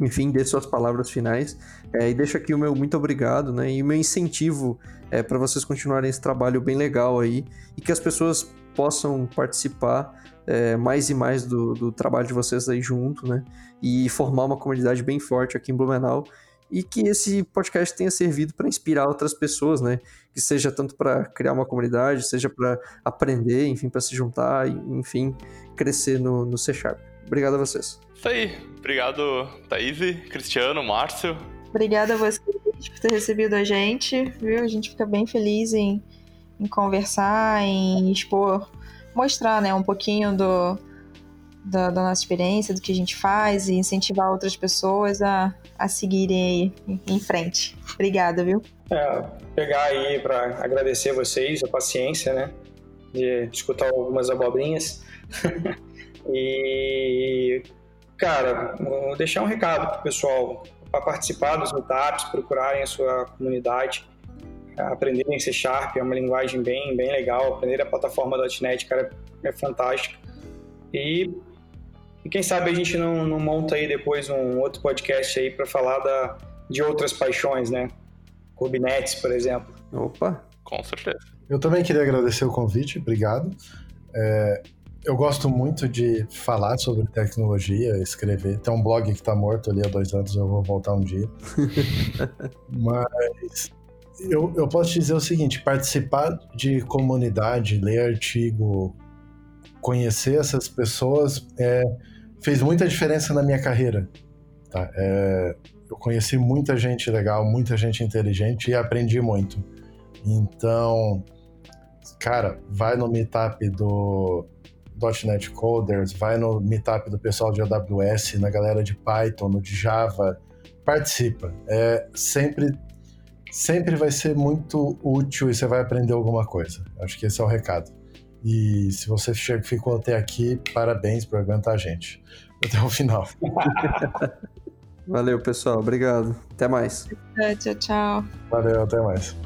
S1: enfim, dê suas palavras finais. É, e deixo aqui o meu muito obrigado, né? E o meu incentivo é, para vocês continuarem esse trabalho bem legal aí e que as pessoas possam participar é, mais e mais do, do, trabalho de vocês aí junto, né? E formar uma comunidade bem forte aqui em Blumenau e que esse podcast tenha servido para inspirar outras pessoas, né? Que seja tanto para criar uma comunidade, seja para aprender, enfim, para se juntar, enfim, crescer no, no C Sharp. Obrigado a vocês.
S2: Isso aí. Obrigado, Thaís, Cristiano, Márcio.
S5: Obrigada a vocês por ter recebido a gente, viu? A gente fica bem feliz em, em conversar, em expor mostrar né, um pouquinho do, da, da, nossa experiência, do que a gente faz e incentivar outras pessoas a, a seguirem aí em frente. Obrigada, viu?
S4: É, pegar aí para agradecer vocês a paciência, né? De escutar algumas abobrinhas. e, cara, vou deixar um recado pro pessoal para participar dos meetups, procurarem a sua comunidade aprenderem C Sharp, é uma linguagem bem, bem legal, aprender a plataforma .NET, cara, é fantástica. E, e quem sabe a gente não, não monta aí depois um outro podcast aí para falar da, de outras paixões, né? Kubernetes, por exemplo.
S1: Opa!
S2: Com certeza.
S3: Eu também queria agradecer o convite, obrigado. É, eu gosto muito de falar sobre tecnologia, escrever. Tem um blog que está morto ali há dois anos, eu vou voltar um dia. Mas eu, eu posso te dizer o seguinte: participar de comunidade, ler artigo, conhecer essas pessoas é, fez muita diferença na minha carreira. Tá? É, eu conheci muita gente legal, muita gente inteligente e aprendi muito. Então, cara, vai no meetup do .NET Coders, vai no meetup do pessoal de AWS, na galera de Python, no de Java, participa. É sempre sempre vai ser muito útil e você vai aprender alguma coisa. Acho que esse é o recado. E se você ficou até aqui, parabéns por aguentar a gente até o final.
S1: Valeu, pessoal. Obrigado. Até mais.
S5: Tchau, tchau.
S3: Valeu, até mais.